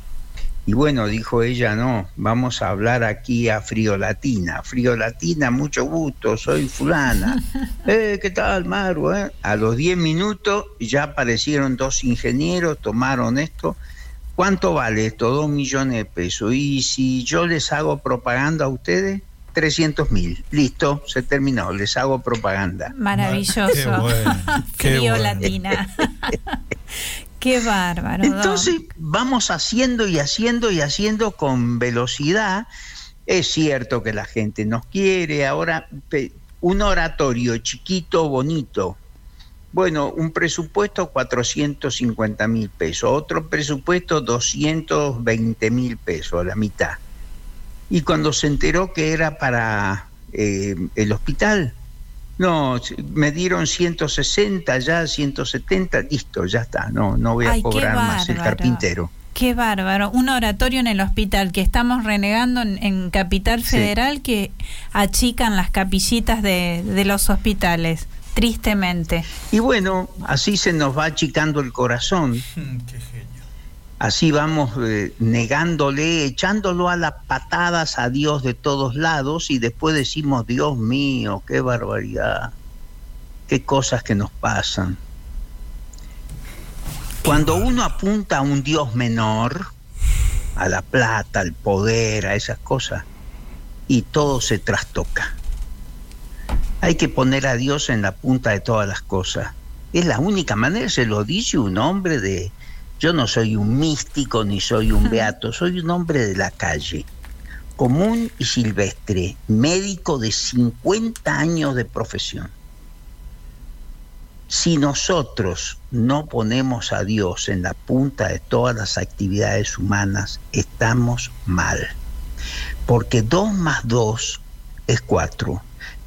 y bueno, dijo ella, no, vamos a hablar aquí a Frío Latina. Frío Latina, mucho gusto, soy fulana. *laughs* eh, ¿Qué tal, Maru? eh? A los 10 minutos ya aparecieron dos ingenieros, tomaron esto. ¿Cuánto vale esto? Dos millones de pesos. Y si yo les hago propaganda a ustedes, 300 mil. Listo, se terminó, les hago propaganda. Maravilloso. Qué bueno, qué *laughs* Frío bueno. latina. *laughs* qué bárbaro. Doc. Entonces vamos haciendo y haciendo y haciendo con velocidad. Es cierto que la gente nos quiere. Ahora, un oratorio chiquito, bonito. Bueno, un presupuesto 450 mil pesos, otro presupuesto 220 mil pesos, a la mitad. Y cuando se enteró que era para eh, el hospital, no, me dieron 160 ya, 170, listo, ya está, no, no voy a Ay, cobrar más el carpintero. Qué bárbaro. Un oratorio en el hospital que estamos renegando en, en Capital Sí. Federal que achican las capillitas de, de los hospitales. Tristemente. Y bueno, así se nos va achicando el corazón, *laughs* Qué. Así vamos eh, negándole, echándolo a las patadas a Dios de todos lados y después decimos, Dios mío, qué barbaridad, qué cosas que nos pasan. Cuando uno apunta a un Dios menor, a la plata, al poder, a esas cosas, y todo se trastoca. Hay que poner a Dios en la punta de todas las cosas. Es la única manera, se lo dice un hombre de... Yo no soy un místico ni soy un beato, soy un hombre de la calle, común y silvestre, médico de 50 años de profesión. Si nosotros no ponemos a Dios en la punta de todas las actividades humanas, estamos mal. Porque 2 más 2 es 4,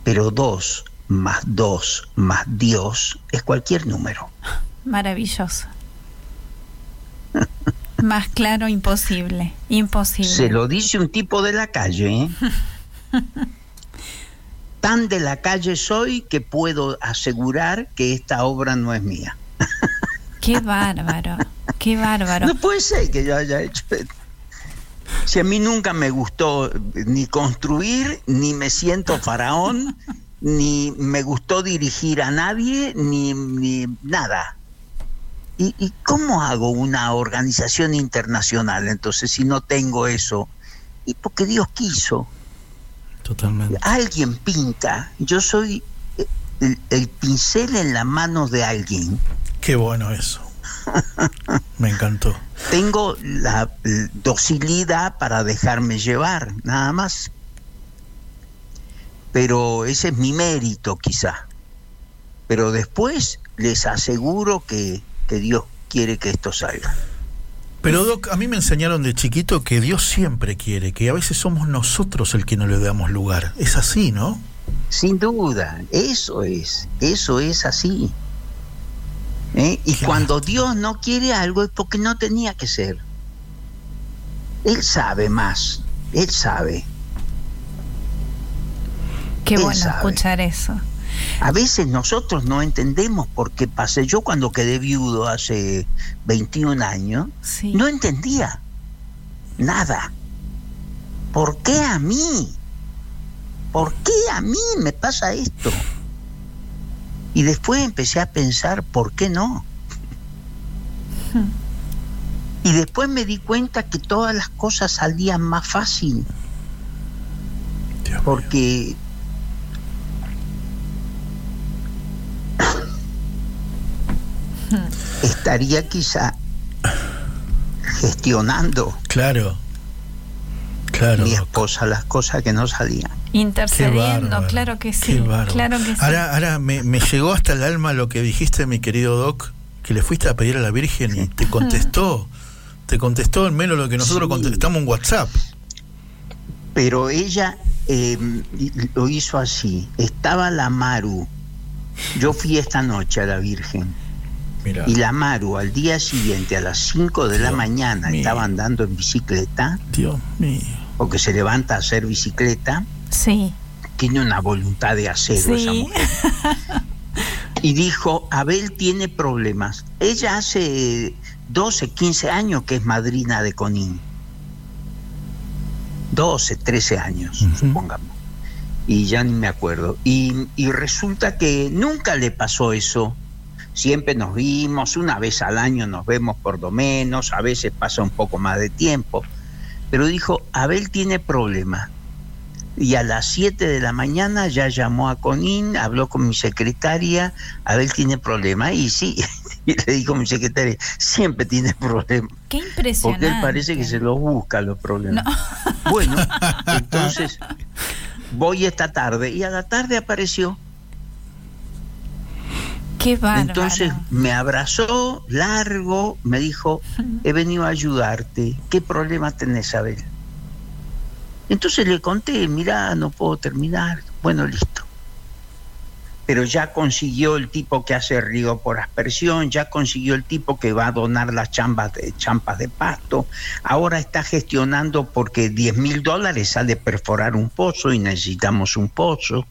pero 2 más 2 más Dios es cualquier número. Maravilloso. Más claro, imposible. Imposible. Se lo dice un tipo de la calle. ¿eh? *laughs* Tan de la calle soy que puedo asegurar que esta obra no es mía. Qué bárbaro. Qué bárbaro. No puede ser que yo haya hecho esto. Si a mí nunca me gustó ni construir, ni me siento faraón, ni me gustó dirigir a nadie, ni, ni nada. ¿Y, ¿Y cómo hago una organización internacional entonces si no tengo eso? Y porque Dios quiso. Totalmente. Alguien pinta, yo soy el, el pincel en las manos de alguien. Qué bueno eso. Me encantó. Tengo la docilidad para dejarme llevar, nada más. Pero ese es mi mérito quizá. Pero después les aseguro que, que Dios quiere que esto salga. Pero Doc, a mí me enseñaron de chiquito que Dios siempre quiere, que a veces somos nosotros el que no le damos lugar. Es así, ¿no? Sin duda, eso es, eso es así. ¿Eh? Y Claro. cuando Dios no quiere algo es porque no tenía que ser. Él sabe más, Él sabe. Qué Él bueno sabe. escuchar eso. A veces nosotros no entendemos por qué pasé. Yo cuando quedé viudo hace 21 años, Sí. no entendía nada. ¿Por qué a mí? ¿Por qué a mí me pasa esto? Y después empecé a pensar, ¿por qué no? Y después me di cuenta que todas las cosas salían más fácil, Dios mío. Estaría quizá gestionando Claro. Claro. mi esposa las cosas que no salían. Intercediendo, claro que sí. Claro que sí. Ahora, ahora me, me llegó hasta el alma lo que dijiste, mi querido Doc, que le fuiste a pedir a la Virgen y te *laughs* contestó. Te contestó en menos lo que nosotros Sí. contestamos en WhatsApp. Pero ella eh, lo hizo así. Estaba la Maru. Yo fui esta noche a la Virgen. Y la Maru al día siguiente a las 5 de la mañana mío. estaba andando en bicicleta, Dios mío. porque se levanta a hacer bicicleta. Sí. Tiene una voluntad de acero esa Sí. mujer. *laughs* Y dijo, Abel tiene problemas. Ella hace 12, 15 años que es madrina de Conín. 12, 13 años, supongamos. Y ya ni me acuerdo. Y, y resulta que nunca le pasó eso. Siempre nos vimos, una vez al año nos vemos por lo menos, a veces pasa un poco más de tiempo. Pero dijo, Abel tiene problemas. Y a las 7 de la mañana ya llamó a Conín, habló con mi secretaria, Abel tiene problemas. Y sí, *laughs* y le dijo a mi secretaria, siempre tiene problemas. Qué impresionante. Porque él parece que se los busca los problemas. Bueno, entonces voy esta tarde y a la tarde apareció. Qué bárbaro. Entonces me abrazó largo, me dijo, he venido a ayudarte. ¿Qué problema tenés, Abel? Entonces le conté, mirá, no puedo terminar. Bueno, listo. Pero ya consiguió el tipo que hace río por aspersión, ya consiguió el tipo que va a donar las chambas de, champas de pasto. Ahora está gestionando porque 10 mil dólares sale perforar un pozo y necesitamos un pozo.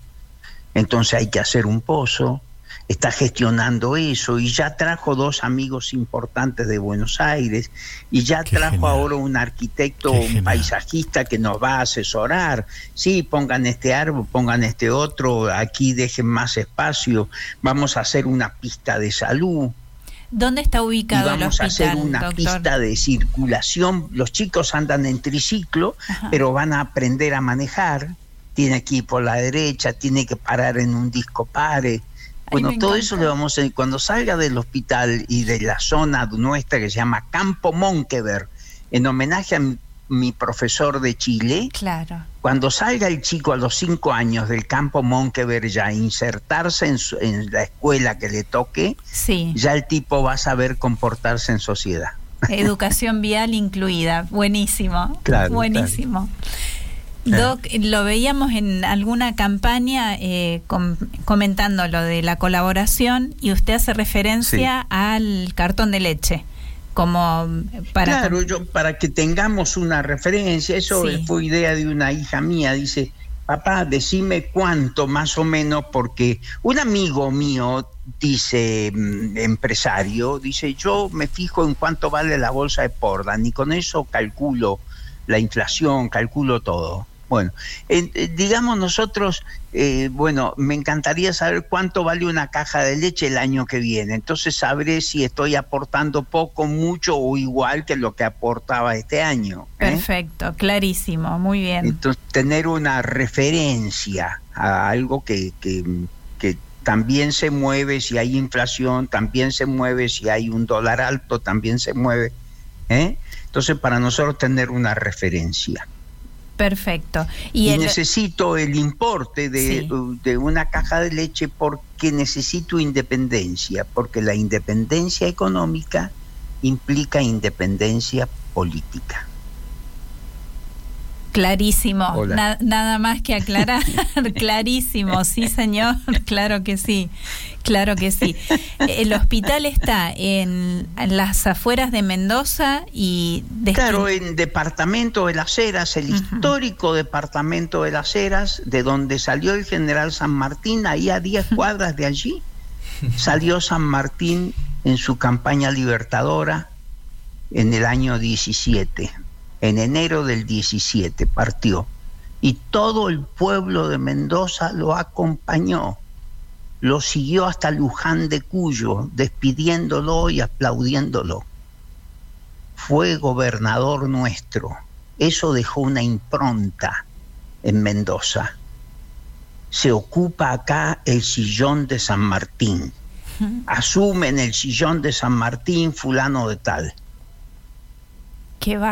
Entonces hay que hacer un pozo está gestionando eso y ya trajo dos amigos importantes de Buenos Aires y ya Qué trajo genial. ahora un arquitecto, Qué un genial. paisajista que nos va a asesorar. Sí, pongan este árbol, pongan este otro, aquí dejen más espacio, vamos a hacer una pista de salud ¿Dónde está y ubicado el vamos a hacer una doctor? pista de circulación. Los chicos andan en triciclo, Ajá. pero van a aprender a manejar. Tiene que ir por la derecha, tiene que parar en un disco pare. Bueno, todo encanta. eso le vamos a cuando salga del hospital y de la zona nuestra que se llama Campo Monkever, en homenaje a mi, mi profesor de Chile, Claro. cuando salga el chico a los cinco años del Campo Monkever ya a insertarse en, su- en la escuela que le toque, Sí. ya el tipo va a saber comportarse en sociedad. Educación vial incluida. Buenísimo. Claro, Buenísimo. Doc, lo veíamos en alguna campaña eh, com- comentando lo de la colaboración y usted hace referencia al cartón de leche como para claro, yo para que tengamos una referencia, eso Sí. fue idea de una hija mía, dice, papá, decime cuánto más o menos, porque un amigo mío dice, mm, empresario, dice, yo me fijo en cuánto vale la bolsa de Portland y con eso calculo la inflación, calculo todo. Bueno, eh, digamos nosotros, eh, bueno, me encantaría saber cuánto vale una caja de leche el año que viene. Entonces sabré si estoy aportando poco, mucho o igual que lo que aportaba este año. Perfecto, clarísimo, muy bien. Entonces tener una referencia a algo que, que, que también se mueve si hay inflación, también se mueve si hay un dólar alto, también se mueve. ¿eh? Entonces, para nosotros tener una referencia. Perfecto. Y, necesito el importe de, de, una caja de leche porque necesito independencia, porque la independencia económica implica independencia política. Clarísimo, nada más que aclarar, *laughs* clarísimo, sí señor, *laughs* claro que sí, claro que sí. El hospital está en, las afueras de Mendoza y... Claro, en Departamento de las Heras, el histórico Departamento de las Heras, de donde salió el general San Martín, ahí a 10 cuadras de allí, *laughs* salió San Martín en su campaña libertadora en el año 17 en enero del 17 partió y todo el pueblo de Mendoza lo acompañó, lo siguió hasta Luján de Cuyo, despidiéndolo y aplaudiéndolo. Fue gobernador nuestro, eso dejó una impronta en Mendoza. Se ocupa acá el sillón de San Martín. *laughs* Asume en el sillón de San Martín fulano de tal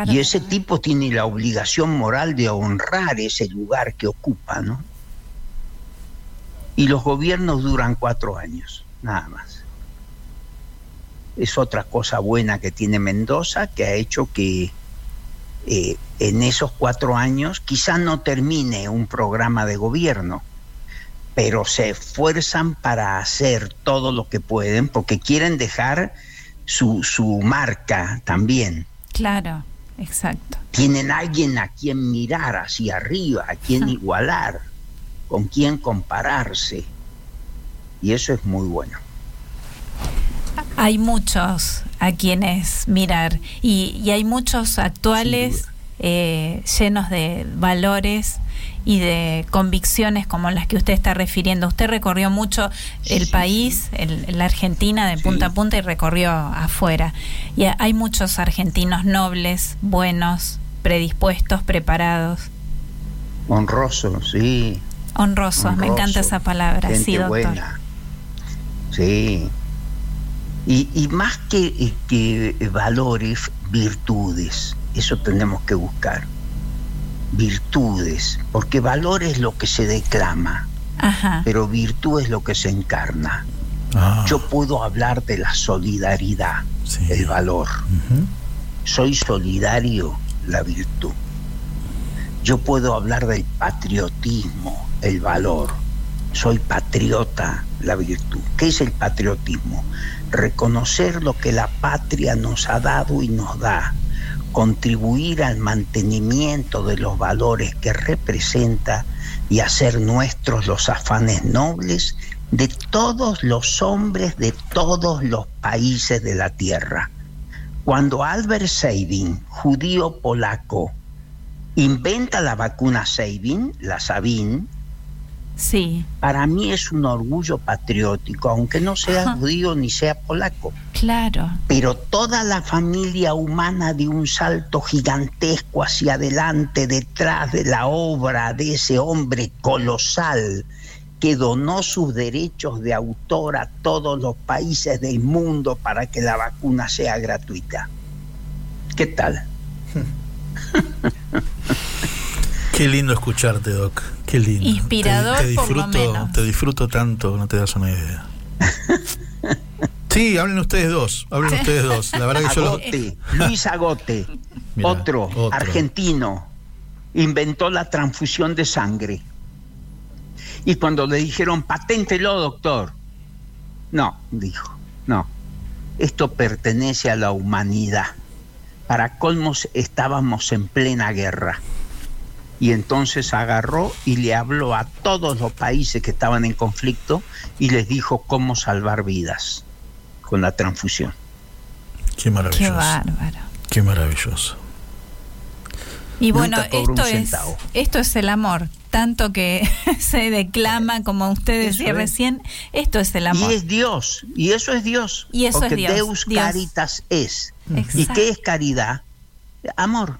y ese tipo tiene la obligación moral de honrar ese lugar que ocupa, ¿no? Y los gobiernos duran cuatro años, nada más. Es otra cosa buena que tiene Mendoza que ha hecho que eh, en esos cuatro años quizá no termine un programa de gobierno, pero se esfuerzan para hacer todo lo que pueden porque quieren dejar su, su marca también. Claro, exacto. Tienen alguien a quien mirar hacia arriba, a quien igualar, con quien compararse. Y eso es muy bueno. Hay muchos a quienes mirar y, hay muchos actuales eh, llenos de valores y de convicciones como las que usted está refiriendo. Usted recorrió mucho el país, el, la Argentina de punta a punta y recorrió afuera. Y hay muchos argentinos nobles, buenos, predispuestos, preparados. Honrosos, sí. Honrosos, me encanta esa palabra, sí, doctor. Sí. Y, y más que, que valores, virtudes, eso tenemos que buscar virtudes, porque valor es lo que se declama, pero virtud es lo que se encarna. Ah. Yo puedo hablar de la solidaridad, el valor. Soy solidario, la virtud. Yo puedo hablar del patriotismo, el valor. Soy patriota, la virtud. ¿Qué es el patriotismo? Reconocer lo que la patria nos ha dado y nos da contribuir al mantenimiento de los valores que representa y hacer nuestros los afanes nobles de todos los hombres de todos los países de la tierra. Cuando Albert Sabin, judío polaco, inventa la vacuna Sabin, la Sabin, Sí. Para mí es un orgullo patriótico, aunque no sea judío ni sea polaco. Claro. Pero toda la familia humana de un salto gigantesco hacia adelante detrás de la obra de ese hombre colosal que donó sus derechos de autor a todos los países del mundo para que la vacuna sea gratuita. ¿Qué tal? *laughs* Qué lindo escucharte, Doc. Qué lindo. Inspirador, te, disfruto, Te disfruto tanto, no te das una idea. Sí, hablen ustedes dos, hablen ustedes dos. La verdad que Agote, Luis Agote, otro, argentino, inventó la transfusión de sangre. Y cuando le dijeron, paténtelo, doctor. No, dijo, no. Esto pertenece a la humanidad. Para colmos estábamos en plena guerra y entonces agarró y le habló a todos los países que estaban en conflicto y les dijo cómo salvar vidas con la transfusión. Qué maravilloso. Qué bárbaro. Qué maravilloso. Y bueno, esto es, esto es el amor. Tanto que *laughs* se declama, como usted decía es. recién, esto es el amor. Y es Dios, y eso es Dios. Y eso porque es Dios, Deus Dios. caritas es. ¿Y qué es caridad? Amor.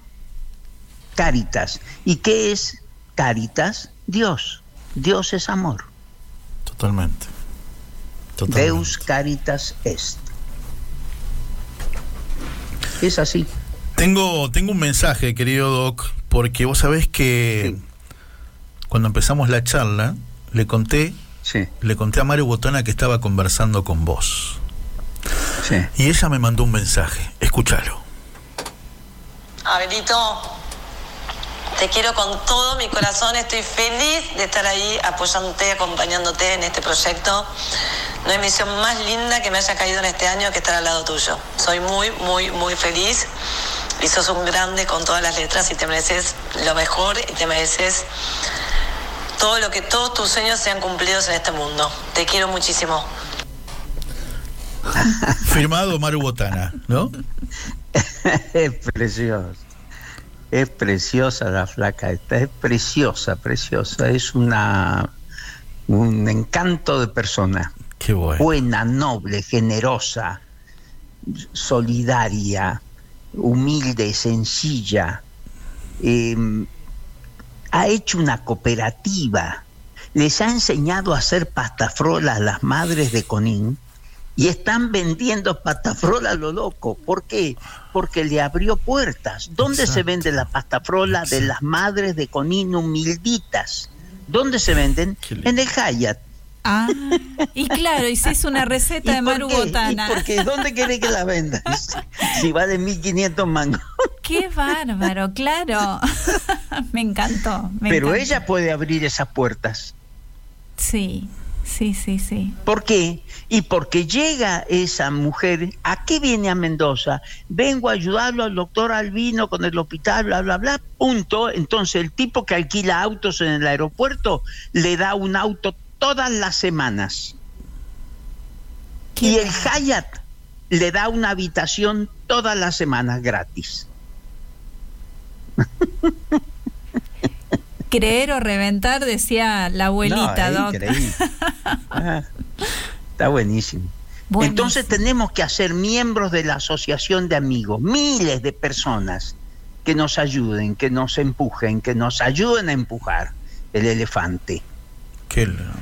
Caritas. ¿Y qué es caritas? Dios. Dios es amor. Totalmente. Totalmente. Deus caritas est. Es así. Tengo, tengo un mensaje, querido Doc, porque vos sabés que Sí. cuando empezamos la charla, le conté, Sí, le conté a Mario Botana que estaba conversando con vos. sí. Y ella me mandó un mensaje. Escúchalo. Abelito, te quiero con todo mi corazón, estoy feliz de estar ahí apoyándote, acompañándote en este proyecto. No hay misión más linda que me haya caído en este año que estar al lado tuyo. Soy muy, muy, muy feliz y sos un grande con todas las letras y te mereces lo mejor y te mereces todo lo que todos tus sueños sean cumplidos en este mundo. Te quiero muchísimo. Firmado Mario Botana, ¿no? *laughs* es preciosa. Es preciosa la flaca esta, es preciosa, preciosa. Es una un encanto de persona. Qué bueno. Buena, noble, generosa, solidaria, humilde, sencilla. Eh, ha hecho una cooperativa. Les ha enseñado a hacer pastafrola a las madres de Conín y están vendiendo pastafrola a lo loco. ¿Por qué? Porque le abrió puertas. ¿Dónde se vende la pastafrola de Exacto. las madres de Conín humilditas? ¿Dónde se venden? En el Hyatt. Ah, y claro, y se hizo una receta ¿Y de Maru? Botana. ¿Y por qué? ¿Dónde quiere que la venda? *laughs* Si vale 1500 mangos. Qué bárbaro, claro. *laughs* me encantó. me Pero encantó. ella puede abrir esas puertas. Sí, sí, sí, sí. ¿Por qué? Y porque llega esa mujer, ¿a qué viene a Mendoza? Vengo a ayudarlo al doctor Albino con el hospital, bla, bla, bla, punto. Entonces el tipo que alquila autos en el aeropuerto le da un auto todas las semanas. Qué y el. Hyatt le da una habitación todas las semanas gratis. *laughs* Creer o reventar, decía la abuelita, No, Doc. Ah, está buenísimo. Buenísimo. Entonces tenemos que hacer miembros de la asociación de amigos, miles de personas que nos ayuden, que nos empujen, que nos ayuden a empujar el elefante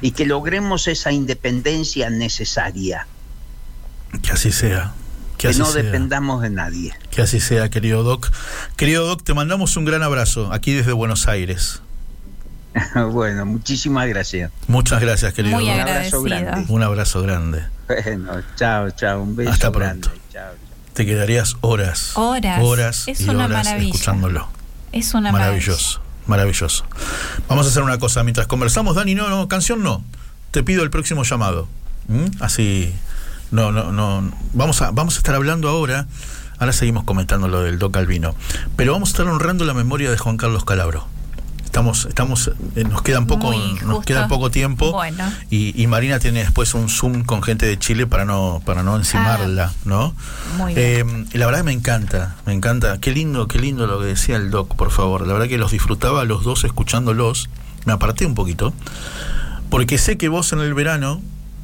y que logremos esa independencia necesaria, que así sea. Que, que así no sea. dependamos de nadie. Que así sea, querido Doc. Querido Doc, te mandamos un gran abrazo aquí desde Buenos Aires. *laughs* bueno, muchísimas gracias. Muchas gracias, querido Muy. Un abrazo grande. Un abrazo grande. Bueno, chao, chao, un beso Hasta grande. pronto. Chao, chao. Te quedarías horas. Horas. Horas Es y una horas maravilla. escuchándolo. Es una Maravilloso, maravilloso. Vamos a hacer una cosa mientras conversamos, Dani. No, no, canción no. Te pido el próximo llamado. ¿Mm? Así. No, no, no. Vamos a, vamos a estar hablando ahora. Ahora seguimos comentando lo del Doc Albino. Pero vamos a estar honrando la memoria de Juan Carlos Calabro. Estamos, estamos, eh, nos queda poco, nos queda poco tiempo. Bueno. Y, y Marina tiene después un Zoom con gente de Chile para no, para no encimarla, ¿no? Muy bien. Eh, y la verdad me encanta, me encanta. Qué lindo, qué lindo lo que decía el doc, por favor. La verdad que los disfrutaba los dos escuchándolos. Me aparté un poquito. Porque sé que vos en el verano,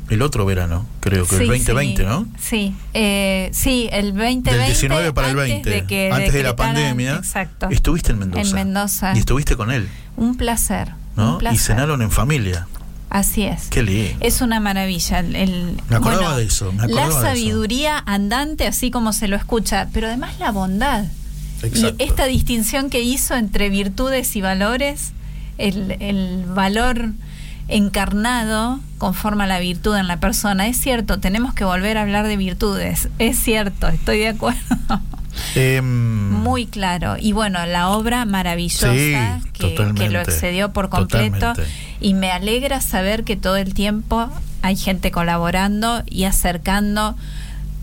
el otro verano, creo que el Sí, 2020, sí. ¿no? Sí, eh, sí, el 2020. Del 19 para el antes 20, De que antes de la pandemia. Exacto. Estuviste en Mendoza. En Mendoza. Y estuviste con él, Un placer. ¿no? Un placer. Y cenaron en familia. Así es. Qué lindo. Es una maravilla. El, el- Me acordaba bueno, de eso, me acordaba la de eso. sabiduría andante, así como se lo escucha, pero además la bondad. Exacto. Y esta distinción que hizo entre virtudes y valores, el, el valor encarnado conforma la virtud en la persona. Es cierto, tenemos que volver a hablar de virtudes. Es cierto, estoy de acuerdo. *laughs* Em, Muy claro. Y bueno, la obra maravillosa Sí, que, lo excedió por completo. totalmente. Y me alegra saber que todo el tiempo hay gente colaborando y acercando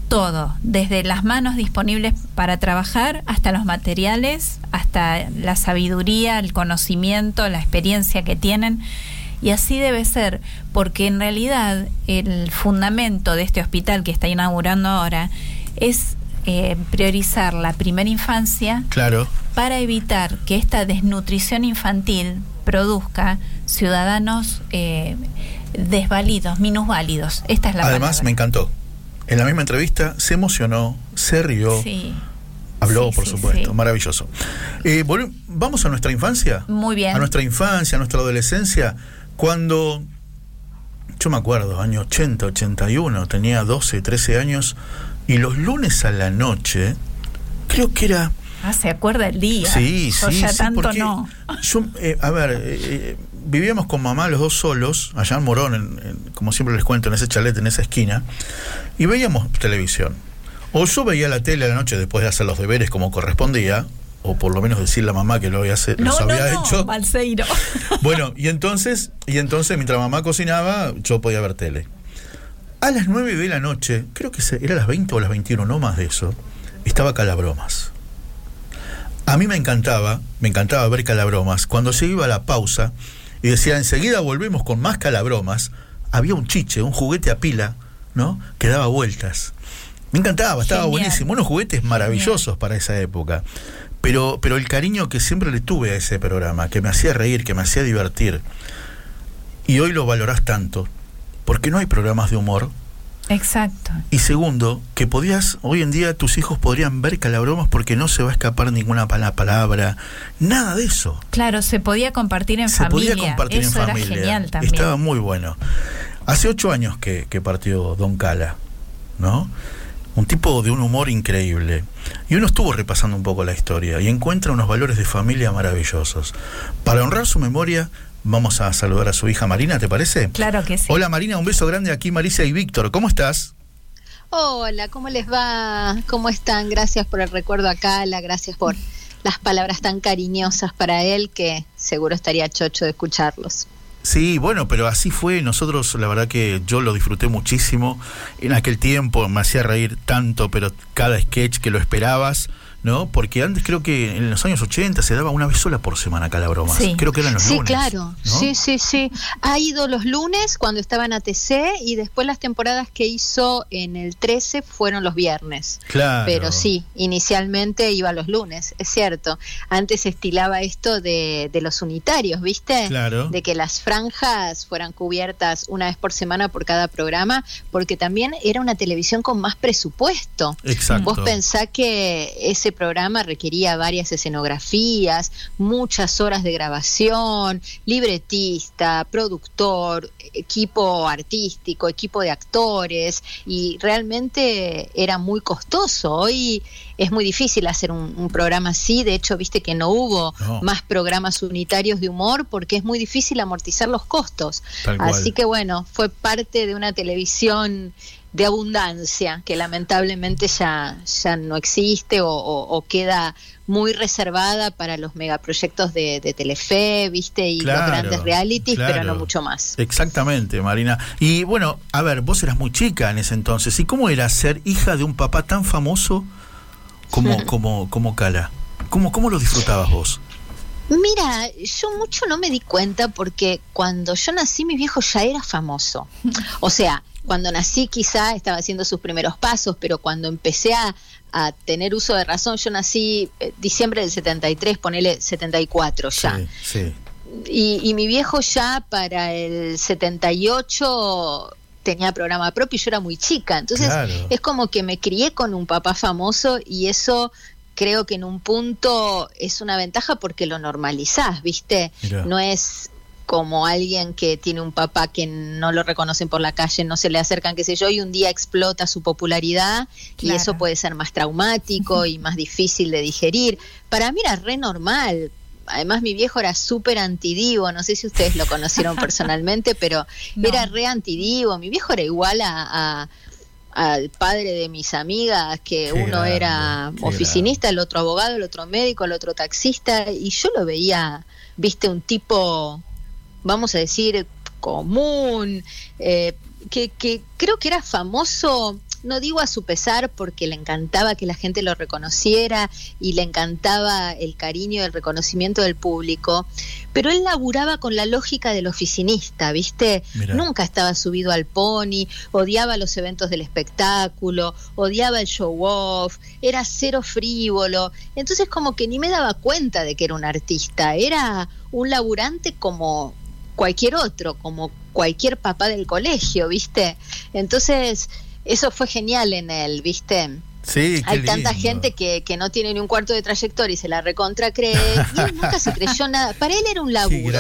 todo, desde las manos disponibles para trabajar hasta los materiales, hasta la sabiduría, el conocimiento, la experiencia que tienen. Y así debe ser, porque en realidad el fundamento de este hospital que está inaugurando ahora es eh, priorizar la primera infancia Claro. para evitar que esta desnutrición infantil produzca ciudadanos eh, desvalidos, minusválidos. Esta es la Además, palabra. me encantó. En la misma entrevista se emocionó, se rió, Sí, habló, sí, por sí, supuesto. sí. Maravilloso. Eh, Vamos a nuestra infancia. muy bien. A nuestra infancia, a nuestra adolescencia, cuando yo me acuerdo, año 80, 81, tenía 12, 13 años, y los lunes a la noche, creo que era... Ah, se acuerda el día. Sí, Yo sí, ya sí, tanto no. Yo, eh, a ver, eh, eh, vivíamos con mamá los dos solos, allá en Morón, en- en- como siempre les cuento, en ese chalet, en esa esquina, y veíamos televisión. O yo veía la tele a la noche después de hacer los deberes como correspondía, o por lo menos decirle a mamá que lo había, No, los no, había no, hecho. Balseiro. *laughs* Bueno, y entonces, y entonces mientras mamá cocinaba, yo podía ver tele. A las 9 de la noche, creo que era las 20 o las 21, no más de eso, estaba Calabromas. A mí me encantaba, me encantaba ver Calabromas. Cuando se iba a la pausa y decía, enseguida volvemos con más Calabromas, había un chiche, un juguete a pila, ¿no? Que daba vueltas. Me encantaba, estaba Genial. buenísimo. Unos juguetes maravillosos para esa época. Pero, pero el cariño que siempre le tuve a ese programa, que me hacía reír, que me hacía divertir, y hoy lo valorás tanto, porque no hay programas de humor. Exacto. Y segundo, que podías, hoy en día tus hijos podrían ver calabromas porque no se va a escapar ninguna pala- palabra, nada de eso. Claro, se podía compartir en se familia. podía compartir Eso en era familia. genial también. Estaba muy bueno. Hace ocho años que, que partió Don Cala, ¿no? Un tipo de un humor increíble. Y uno estuvo repasando un poco la historia y encuentra unos valores de familia maravillosos. Para honrar su memoria, vamos a saludar a su hija Marina, ¿te parece? Claro que sí. Hola Marina, un beso grande aquí Marisa y Víctor. ¿Cómo estás? Hola, ¿cómo les va? ¿Cómo están? Gracias por el recuerdo acá, la gracias por las palabras tan cariñosas para él que seguro estaría chocho de escucharlos. Sí, bueno, pero así fue. Nosotros, la verdad que yo lo disfruté muchísimo. En aquel tiempo me hacía reír tanto, pero cada sketch que lo esperabas, ¿no? Porque antes creo que en los años 80 se daba una vez sola por semana Calabromas. Sí. Creo que eran los sí, lunes. claro. ¿no? Sí, sí, sí. Ha ido los lunes cuando estaba en ATC y después las temporadas que hizo en el 13 fueron los viernes. Claro. Pero sí, inicialmente iba los lunes, es cierto. Antes se estilaba esto de, de los unitarios, ¿viste? Claro. De que las franjas fueran cubiertas una vez por semana por cada programa, porque también era una televisión con más presupuesto. Exacto. Vos pensá que ese programa requería varias escenografías, muchas horas de grabación, libretista, productor, equipo artístico, equipo de actores, y realmente era muy costoso. Hoy es muy difícil hacer un, un programa así, de hecho, viste que no hubo No. más programas unitarios de humor porque es muy difícil amortizar los costos. Así que bueno, fue parte de una televisión de abundancia que lamentablemente ya, ya no existe o, o- o queda muy reservada para los megaproyectos de, de Telefe, viste, y Claro, los grandes realities, pero no mucho más. Exactamente, Marina. Y bueno, a ver, vos eras muy chica en ese entonces. ¿Y cómo era ser hija de un papá tan famoso como, *laughs* como, como Cala? ¿Cómo, ¿Cómo lo disfrutabas vos? Mira, yo mucho no me di cuenta porque cuando yo nací mi viejo ya era famoso. O sea, cuando nací quizá estaba haciendo sus primeros pasos, pero cuando empecé a, a tener uso de razón, yo nací eh, diciembre del 73, ponele 74 ya. Sí, sí. Y, y mi viejo ya para el 78 tenía programa propio y yo era muy chica. Entonces Claro. es como que me crié con un papá famoso y eso creo que en un punto es una ventaja porque lo normalizás, ¿viste? Mirá. No es como alguien que tiene un papá que no lo reconocen por la calle, no se le acercan, qué sé yo, y un día explota su popularidad y eso puede ser más traumático y más difícil de digerir. Para mí era re normal. Además, mi viejo era súper antidivo, no sé si ustedes lo conocieron *laughs* personalmente, pero No. era re antidivo. Mi viejo era igual a, a- al padre de mis amigas, que Qué uno grande, era oficinista, el otro abogado, el otro médico, el otro taxista, y yo lo veía, viste, un tipo, vamos a decir, común, eh, que, que creo que era famoso no digo a su pesar porque le encantaba que la gente lo reconociera y le encantaba el cariño y el reconocimiento del público, pero él laburaba con la lógica del oficinista, ¿viste? Nunca estaba subido al pony, odiaba los eventos del espectáculo, odiaba el show off, era cero frívolo, entonces como que ni me daba cuenta de que era un artista, era un laburante como cualquier otro, como cualquier papá del colegio, ¿viste? Entonces, eso fue genial en él, ¿viste? Sí, Hay tanta gente que, que, no tiene ni un cuarto de trayectoria y se la recontra cree. Y él nunca se creyó nada. Para él era un laburo.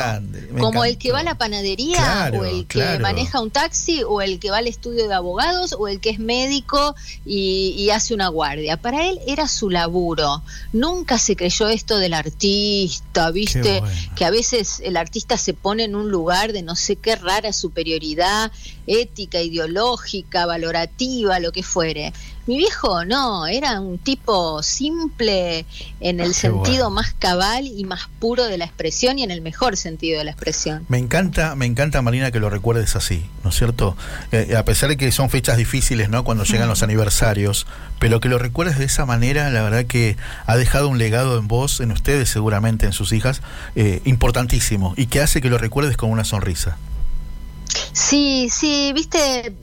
como el que va a la panadería, o el que maneja un taxi, o el que va al estudio de abogados, o el que es médico y, hace una guardia. Para él era su laburo. Nunca se creyó esto del artista, ¿viste? Que a veces el artista se pone en un lugar de no sé qué rara superioridad ética, ideológica, valorativa, lo que fuere. Mi viejo no, era un tipo simple en el sentido más cabal y más puro de la expresión y en el mejor sentido de la expresión. Me encanta, me encanta Marina que lo recuerdes así, ¿no es cierto? Eh, a pesar de que son fechas difíciles, ¿no? Cuando llegan los aniversarios, pero que lo recuerdes de esa manera, la verdad que ha dejado un legado en vos, en ustedes seguramente, en sus hijas, eh, importantísimo y que hace que lo recuerdes con una sonrisa. Sí, sí, viste,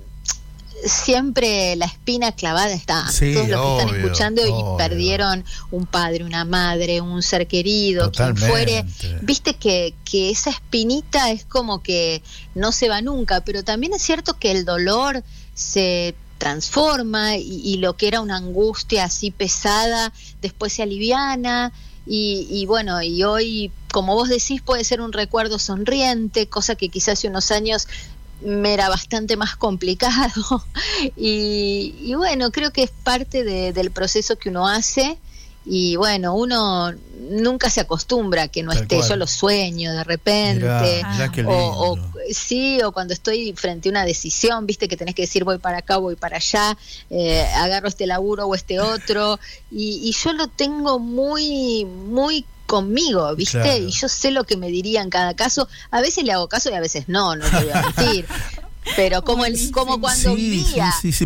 siempre la espina clavada está. Todos los que están escuchando y perdieron un padre, una madre, un ser querido, quien fuere. Viste que, que esa espinita es como que no se va nunca, pero también es cierto que el dolor se transforma y, y lo que era una angustia así pesada después se aliviana. Y, y, bueno, y hoy, como vos decís, puede ser un recuerdo sonriente, cosa que quizás hace unos años me era bastante más complicado. *laughs* Y, bueno, creo que es parte del proceso que uno hace. Y bueno, uno nunca se acostumbra a que no esté, yo lo sueño de repente, o, sí, o cuando estoy frente a una decisión, viste que tenés que decir voy para acá, voy para allá, eh, agarro este laburo o este otro, y, y yo lo tengo muy, muy conmigo, ¿viste? Y yo sé lo que me diría en cada caso. A veces le hago caso y a veces no, no te voy a *laughs* mentir. pero como el, como cuando sí,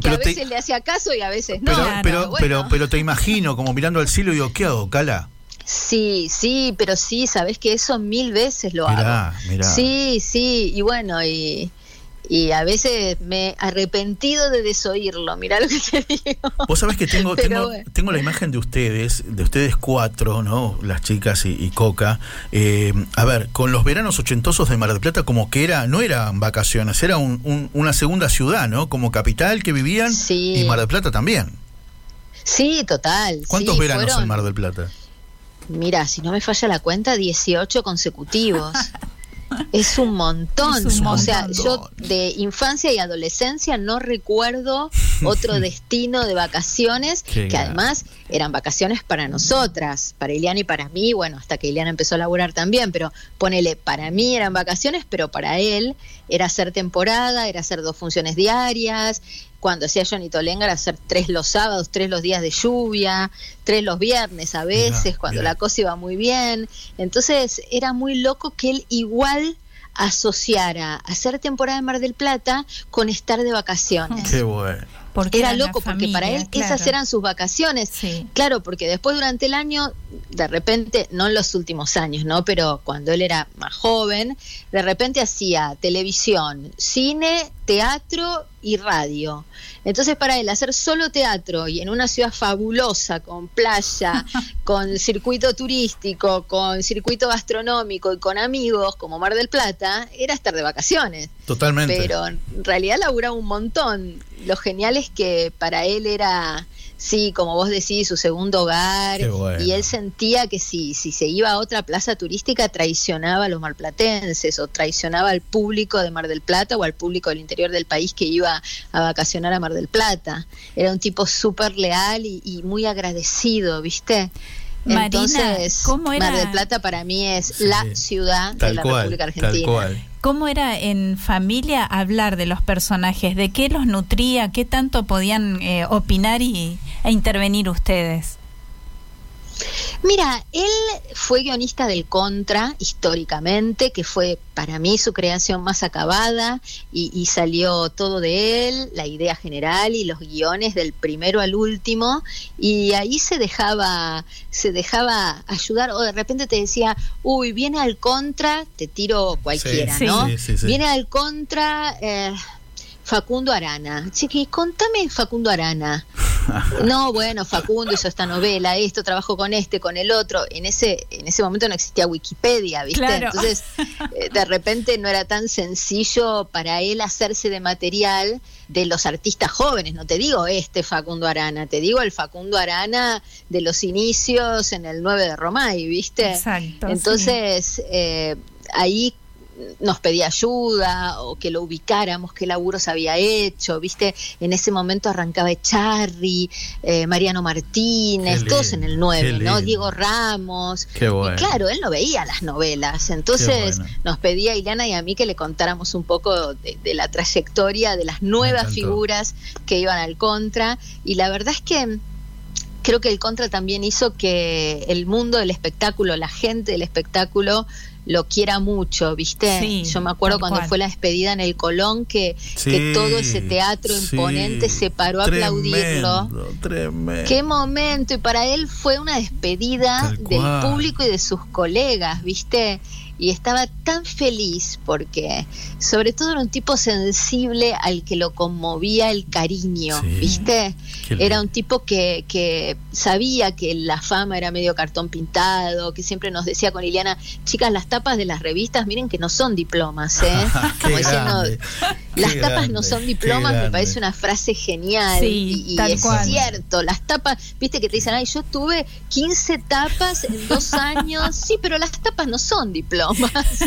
que a veces le hacía caso y a veces no. Pero, pero, pero, te imagino como mirando al cielo y digo, ¿qué hago, Cala? Sí, sí, pero sí, sabes que eso mil veces lo hago. Sí, sí, y bueno, y, y a veces me he arrepentido de desoírlo, mirá lo que te *laughs* digo. Vos sabés que tengo, tengo, tengo, la imagen de ustedes, de ustedes cuatro, ¿no? Las chicas y, Coca. Eh, a ver, con los veranos ochentosos de Mar del Plata, como que era, no eran vacaciones, era un, una segunda ciudad, ¿no? Como capital que vivían y Mar del Plata también. Sí, total. ¿Cuántos veranos en Mar del Plata? Mira, si no me falla la cuenta, 18 consecutivos. *laughs* Es un montón. O sea, yo de infancia y adolescencia no recuerdo *laughs* otro destino de vacaciones que además eran vacaciones para nosotras, para Ileana y para mí, bueno, hasta que Ileana empezó a laburar también, pero ponele, para mí eran vacaciones, pero para él era hacer temporada, era hacer dos funciones diarias, cuando hacía Johnny Tolenga era hacer tres los sábados, tres los días de lluvia, tres los viernes a veces, cuando la cosa iba muy bien. Entonces era muy loco que él igual asociara hacer temporada en Mar del Plata con estar de vacaciones. Qué bueno. Porque era loco, porque para él esas eran sus vacaciones. Claro, porque después durante el año, de repente, no en los últimos años, ¿no? Pero cuando él era más joven, de repente hacía televisión, cine, teatro y radio. Entonces para él hacer solo teatro y en una ciudad fabulosa, con playa, *laughs* con circuito turístico, con circuito gastronómico y con amigos como Mar del Plata, era estar de vacaciones. Totalmente. Pero en realidad laburaba un montón. Lo genial es que para él era Sí, como vos decís, su segundo hogar. Y él sentía que si, si se iba a otra plaza turística traicionaba a los marplatenses o traicionaba al público de Mar del Plata o al público del interior del país que iba a vacacionar a Mar del Plata. Era un tipo súper leal y, muy agradecido, ¿viste? Entonces, Mar del Plata para mí es la ciudad de la República Argentina. ¿Cómo era en familia hablar de los personajes? ¿De qué los nutría? ¿Qué tanto podían eh, opinar y, e intervenir ustedes? Mira, él fue guionista del Contra históricamente, que fue para mí su creación más acabada y, salió todo de él, la idea general y los guiones del primero al último y ahí se dejaba, se dejaba ayudar o de repente te decía, uy, viene al Contra, te tiro cualquiera, ¿no? viene al Contra. Eh, Facundo Arana. Chiqui, contame Facundo Arana. *laughs* No, bueno, Facundo hizo esta novela, esto, trabajó con este, con el otro. En ese, en ese momento no existía Wikipedia, ¿viste? Entonces, *laughs* eh, de repente no era tan sencillo para él hacerse de material de los artistas jóvenes. No te digo este Facundo Arana, te digo el Facundo Arana de los inicios en el 9 de Romay, ¿viste? Exacto. Entonces, eh, ahí nos pedía ayuda o que lo ubicáramos, qué laburos había hecho, viste, en ese momento arrancaba Charry, eh, Mariano Martínez, todos en el 9, ¿no? Diego Ramos. Qué bueno. Y claro, él no veía las novelas, entonces nos pedía a Ileana y a mí que le contáramos un poco de, de la trayectoria de las nuevas figuras que iban al contra, y la verdad es que creo que el contra también hizo que el mundo del espectáculo, la gente del espectáculo, lo quiera mucho, ¿viste? Yo me acuerdo cuando fue la despedida en el Colón que, que todo ese teatro imponente se paró a aplaudirlo. Tremendo. Qué momento, y para él fue una despedida del público y de sus colegas, ¿viste? Y estaba tan feliz porque sobre todo era un tipo sensible al que lo conmovía el cariño, ¿viste? Era un tipo que, que sabía que la fama era medio cartón pintado, que siempre nos decía con Liliana, chicas, las tapas de las revistas, miren que no son diplomas, ¿eh? *laughs* Como diciendo, las tapas no son diplomas, me parece una frase genial y, es cierto, las tapas, viste que te dicen, ay, yo tuve 15 tapas en dos años, sí, pero las tapas no son diplomas.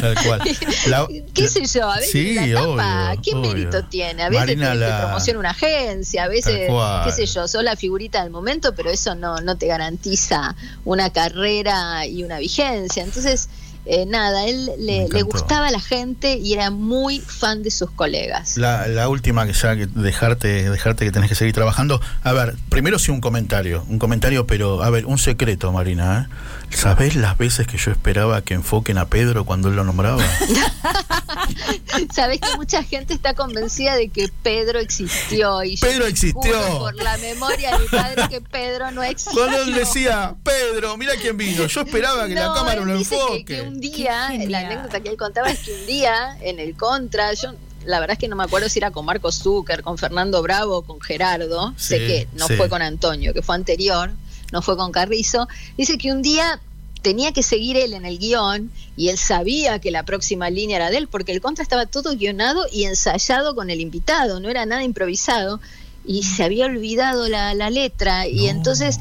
Tal cual. *laughs* ¿Qué sé yo? A veces la tapa, ¿qué mérito tiene? A veces te, promociona una agencia, a veces, qué sé yo, sos la figurita del momento, pero eso no, no te garantiza una carrera y una vigencia. Entonces, eh, nada, él le, gustaba a la gente y era muy fan de sus colegas. La, última que ya que dejarte, dejarte que tenés que seguir trabajando. A ver, primero sí un comentario, un comentario, pero a ver, un secreto, Marina. ¿eh? ¿Sabés las veces que yo esperaba que enfoquen a Pedro cuando él lo nombraba? *laughs* Sabés que mucha gente está convencida de que Pedro existió y Pedro existió por la memoria de mi padre que Pedro no existió. Cuando él decía, Pedro, mira quién vino, yo esperaba que la cámara lo enfoque un día, la anécdota que él contaba es que un día en el Contra, yo la verdad es que no me acuerdo si era con Marco Zucker, con Fernando Bravo, con Gerardo, sé que no fue con Antonio, que fue anterior, no fue con Carrizo, dice que un día tenía que seguir él en el guion y él sabía que la próxima línea era de él porque el contra estaba todo guionado y ensayado con el invitado, no era nada improvisado y se había olvidado la, letra y entonces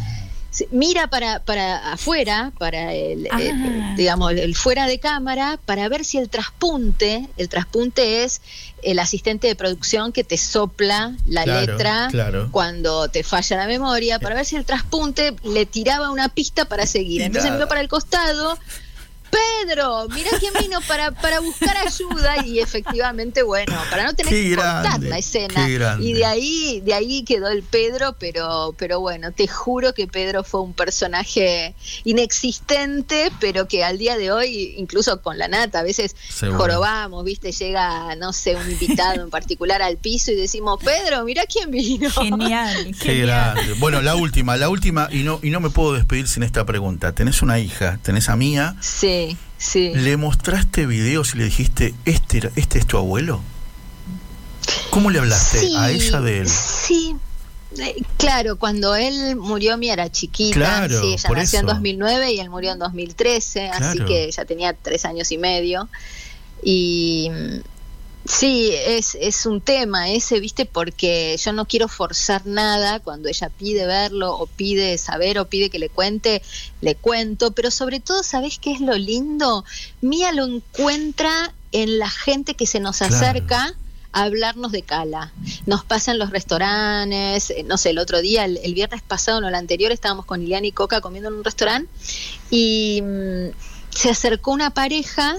mira para, para afuera, para el, ah. digamos, el fuera de cámara, para ver si el traspunte, el traspunte es el asistente de producción que te sopla la letra cuando te falla la memoria, para ver si el traspunte le tiraba una pista para seguir. Entonces miró para el costado, Pedro, mira quién vino para, para buscar ayuda y efectivamente, bueno, para no tener que cortar la escena. Y de ahí, de ahí quedó el Pedro, pero, pero bueno, te juro que Pedro fue un personaje inexistente, pero que al día de hoy, incluso con la nata, a veces jorobamos, viste, llega, no sé, un invitado en particular al piso y decimos, Pedro, mira quién vino. Genial. *laughs* Qué grande. Bueno, la última, la última, y no, y no me puedo despedir sin esta pregunta. Tenés una hija, tenés a Mía. Sí. Sí, ¿Le mostraste videos y le dijiste, este, este es tu abuelo? ¿Cómo le hablaste a ella de él? Sí, eh, claro, cuando él murió, mi era chiquita. sí, ella nació en 2009 y él murió en 2013, así que ella tenía tres años y medio. Y Sí, es, es un tema ese, viste, porque yo no quiero forzar nada cuando ella pide verlo o pide saber o pide que le cuente, le cuento, pero sobre todo, ¿sabes qué es lo lindo? Mía lo encuentra en la gente que se nos acerca a hablarnos de Cala. Nos pasan los restaurantes, eh, no sé, el otro día, el, viernes pasado, no, el anterior, estábamos con Iliana y Coca comiendo en un restaurante y mm, se acercó una pareja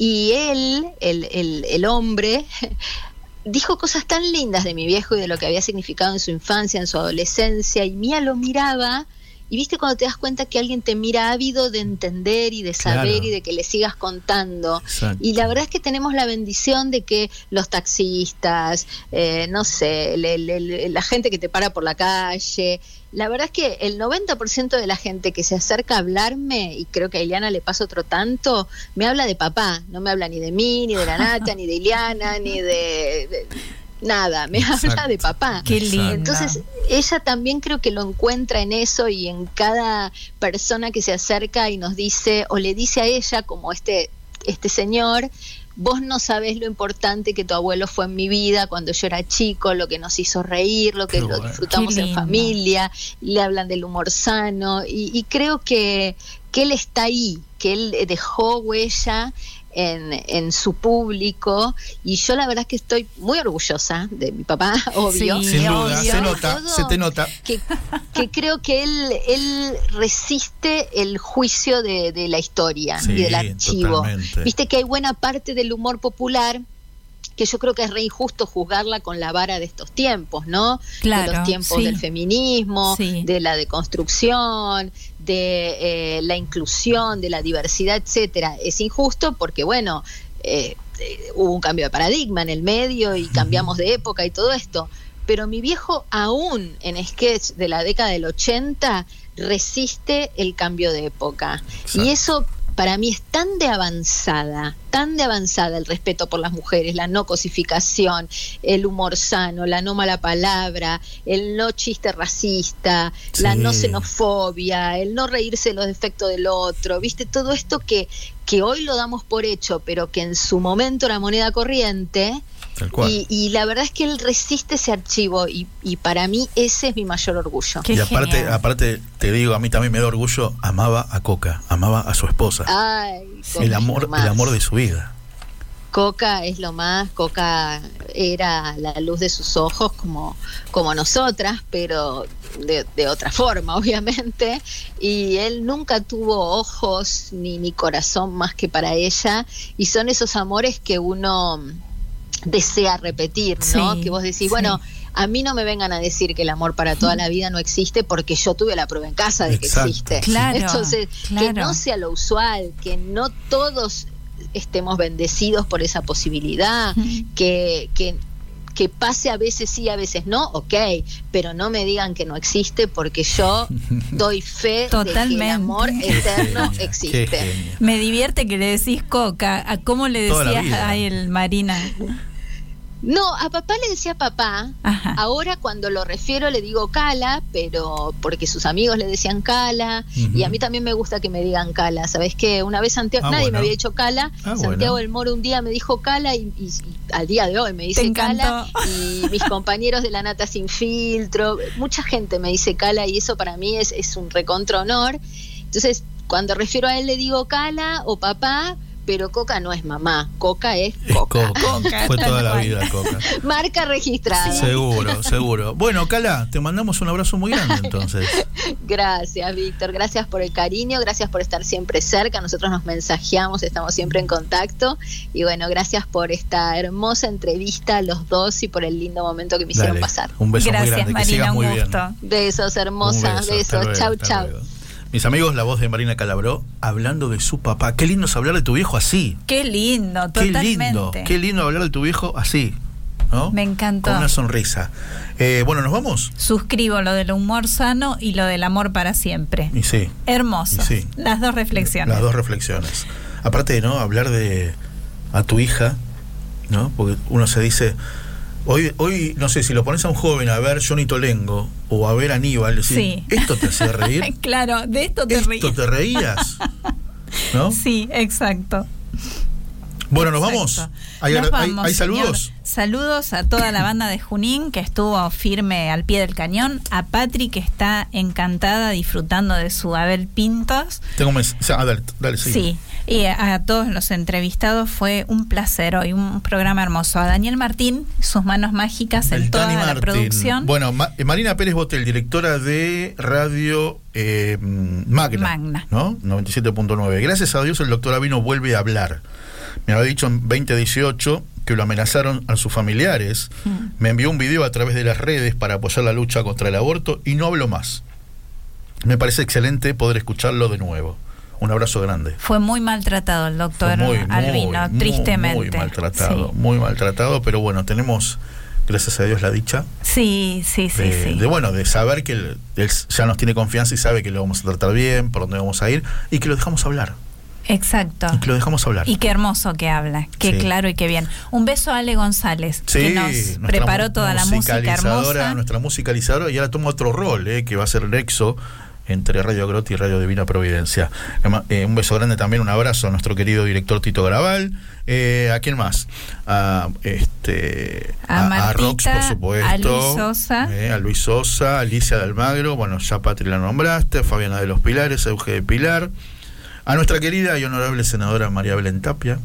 y él, el, el, el hombre, *laughs* dijo cosas tan lindas de mi viejo y de lo que había significado en su infancia, en su adolescencia, y Mía lo miraba y viste cuando te das cuenta que alguien te mira ávido de entender y de saber Claro. y de que le sigas contando. Exacto. Y la verdad es que tenemos la bendición de que los taxistas, eh, no sé, le- le- le- la gente que te para por la calle, la verdad es que el 90% de la gente que se acerca a hablarme, y creo que a Ileana le pasa otro tanto, me habla de papá, no me habla ni de mí, ni de la *laughs* Nata, ni de Ileana, ni de, de- nada, me habla de papá. Qué lindo. Entonces, ella también creo que lo encuentra en eso y en cada persona que se acerca y nos dice, o le dice a ella, como este, este señor, vos no sabés lo importante que tu abuelo fue en mi vida cuando yo era chico, lo que nos hizo reír, lo que lo disfrutamos en familia, le hablan del humor sano y, y creo que, que él está ahí, que él dejó huella en, en su público y yo la verdad es que estoy muy orgullosa de mi papá, *laughs* obvio. Sí, Sin duda, obvio. se nota, se te nota. que, que creo que él, él resiste el juicio de, de la historia Sí, y del archivo. totalmente. Viste que hay buena parte del humor popular que yo creo que es re injusto juzgarla con la vara de estos tiempos, ¿no? de Claro, los tiempos sí. del feminismo, Sí. de la deconstrucción, de eh, la inclusión, de la diversidad, etcétera. Es injusto porque, bueno, eh, eh, hubo un cambio de paradigma en el medio y cambiamos de época y todo esto. Pero mi viejo, aún en sketch de la década del 80, resiste el cambio de época. Exacto. Y eso para mí es tan de avanzada, tan de avanzada el respeto por las mujeres, la no cosificación, el humor sano, la no mala palabra, el no chiste racista, la no xenofobia, el no reírse de los defectos del otro, viste, todo esto que, que hoy lo damos por hecho, pero que en su momento era moneda corriente. Tal cual. Y, y la verdad es que él resiste ese archivo y, y para mí ese es mi mayor orgullo. Qué y aparte, genial. aparte, te digo, a mí también me da orgullo, amaba a Coca, amaba a su esposa. Ay, el amor, el amor de su vida. Coca es lo más, Coca era la luz de sus ojos como, como nosotras, pero de, de otra forma, *laughs* obviamente. Y él nunca tuvo ojos ni, ni corazón más que para ella. Y son esos amores que uno desea repetir, ¿no? Sí, que vos decís, sí. bueno, a mí no me vengan a decir que el amor para toda la vida no existe porque yo tuve la prueba en casa de que existe. Claro, Entonces, que no sea lo usual, que no todos estemos bendecidos por esa posibilidad, que, que, que pase a veces sí, a veces no, ok, pero no me digan que no existe porque yo *laughs* doy fe de que Totalmente. el amor eterno existe. Me divierte que le decís coca. ¿A cómo le decías a él, Marina? No, a papá le decía papá. Ajá. Ahora cuando lo refiero le digo Cala, pero porque sus amigos le decían Cala y a mí también me gusta que me digan Cala. ¿Sabes qué? Una vez Santiago, Ah, nadie bueno. me había dicho Cala, Ah, Santiago bueno. del Moro un día me dijo Cala y, y- y al día de hoy me dice. Cala y mis *laughs* compañeros de la Nata Sin Filtro, mucha gente me dice Cala y eso para mí es, es un recontra honor. Entonces, cuando refiero a él le digo Cala o papá, pero Coca no es mamá, Coca es Es Coca. Coca. Fue toda la vida Coca. Marca registrada. Seguro, seguro. Bueno, Cala, te mandamos un abrazo muy grande entonces. *laughs* Gracias, Víctor. Gracias por el cariño, gracias por estar siempre cerca. Nosotros nos mensajeamos, estamos siempre en contacto. Y bueno, gracias por esta hermosa entrevista a los dos y por el lindo momento que me hicieron Dale, pasar. Un beso Gracias, muy grande, que Marina, sigas un muy bien. gusto. Besos, Un hermosas. beso, Besos. luego, chau, chau. luego. Mis amigos, la voz de Marina Calabró, hablando de su papá. Qué lindo es hablar de tu viejo así. Qué lindo, Qué totalmente. lindo, qué lindo hablar de tu viejo así. ¿no? Me encantó. Con una sonrisa. Eh, bueno, ¿nos vamos? Suscribo lo del humor sano y lo del amor para siempre. Y sí, Hermoso. Y sí. Las dos reflexiones. las dos reflexiones. Aparte de no hablar de a tu hija, ¿no? Porque uno se dice, hoy, hoy no sé, si lo pones a un joven a ver Johnny Tolengo o a ver Aníbal, decir, Sí. ¿esto te hacía reír? *laughs* claro, de esto te ¿Esto ríes. te reías? ¿No? Sí, exacto. Bueno, nos vamos. ¿Hay, Nos vamos, hay saludos? Saludos a toda la banda de Junín que estuvo firme al pie del cañón, a Patri que está encantada disfrutando de su Abel Pintos. Tengo un mens- o sea, ah, dale, dale, sí. Y a, a todos los entrevistados fue un placer hoy, un programa hermoso. A Daniel Martín, sus manos mágicas en El toda la producción. Bueno, Ma- eh, Marina Pérez Botel, directora de Radio eh, Magna, Magna. ¿no? 97.9. Gracias a Dios el doctor Avino vuelve a hablar. Me había dicho en 2018 que lo amenazaron a sus familiares. Mm. Me envió un video a través de las redes para apoyar la lucha contra el aborto y no habló más. me parece excelente poder escucharlo de nuevo. Un abrazo grande. Fue muy maltratado el doctor muy, Albino, muy, tristemente. Muy maltratado, Sí. muy maltratado, pero bueno, tenemos, gracias a Dios, la dicha Sí, sí, sí, de, sí. de, bueno, de saber que él, él ya nos tiene confianza y sabe que lo vamos a tratar bien, por dónde vamos a ir, y que lo dejamos hablar. Exacto. Y que lo dejamos hablar. Y qué hermoso que habla, qué Sí. claro y qué bien. Un beso a Ale González, Sí, que nos preparó toda la música hermosa. Nuestra musicalizadora y ahora toma otro rol, eh, que va a ser Nexo entre Radio Grotti y Radio Divina Providencia. Eh, un beso grande también, un abrazo a nuestro querido director Tito Graval. Eh, ¿A quién más? A, este, A Martita, Rox, por supuesto. a Luis Sosa. eh, a Luis Sosa, a Alicia de Almagro, bueno, ya Patri la nombraste, Fabiana de los Pilares, Euge de Pilar. A nuestra querida y honorable senadora María Belén Tapia.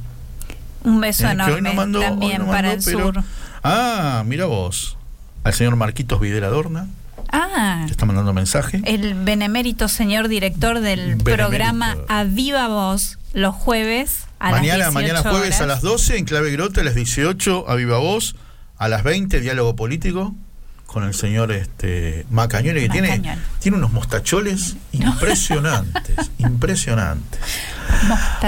Un beso enorme no mandó- hoy también no para el pero- sur. Ah, mira vos. Al señor Marquitos Videla Dorna, Ah, que está mandando mensaje. el benemérito señor director del Benemérito. programa A Viva Voz los jueves a mañana, las 18 mañana jueves a las 12 en Clave Grote, a las 18 a Viva Voz, a las 20 Diálogo Político con el señor este Macañone que tiene, tiene unos mostacholes impresionantes, *laughs* impresionantes.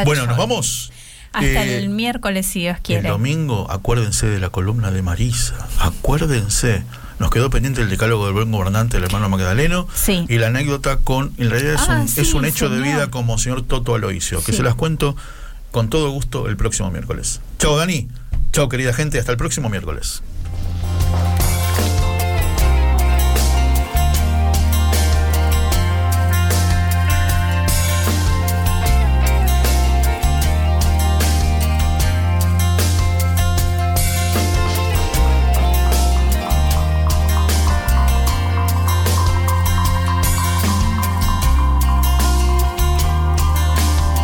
Bueno, nos vamos. Hasta Eh, el miércoles, si Dios El quiere. domingo, acuérdense de la columna de Marisa. Acuérdense. Nos quedó pendiente el decálogo del buen gobernante, el hermano Magdaleno. Sí. Y la anécdota con. En realidad es Ah, un, sí, es un hecho de vida como señor Toto Aloisio, que Sí. se las cuento con todo gusto el próximo miércoles. Chao, Dani. Chao, querida gente. Hasta el próximo miércoles.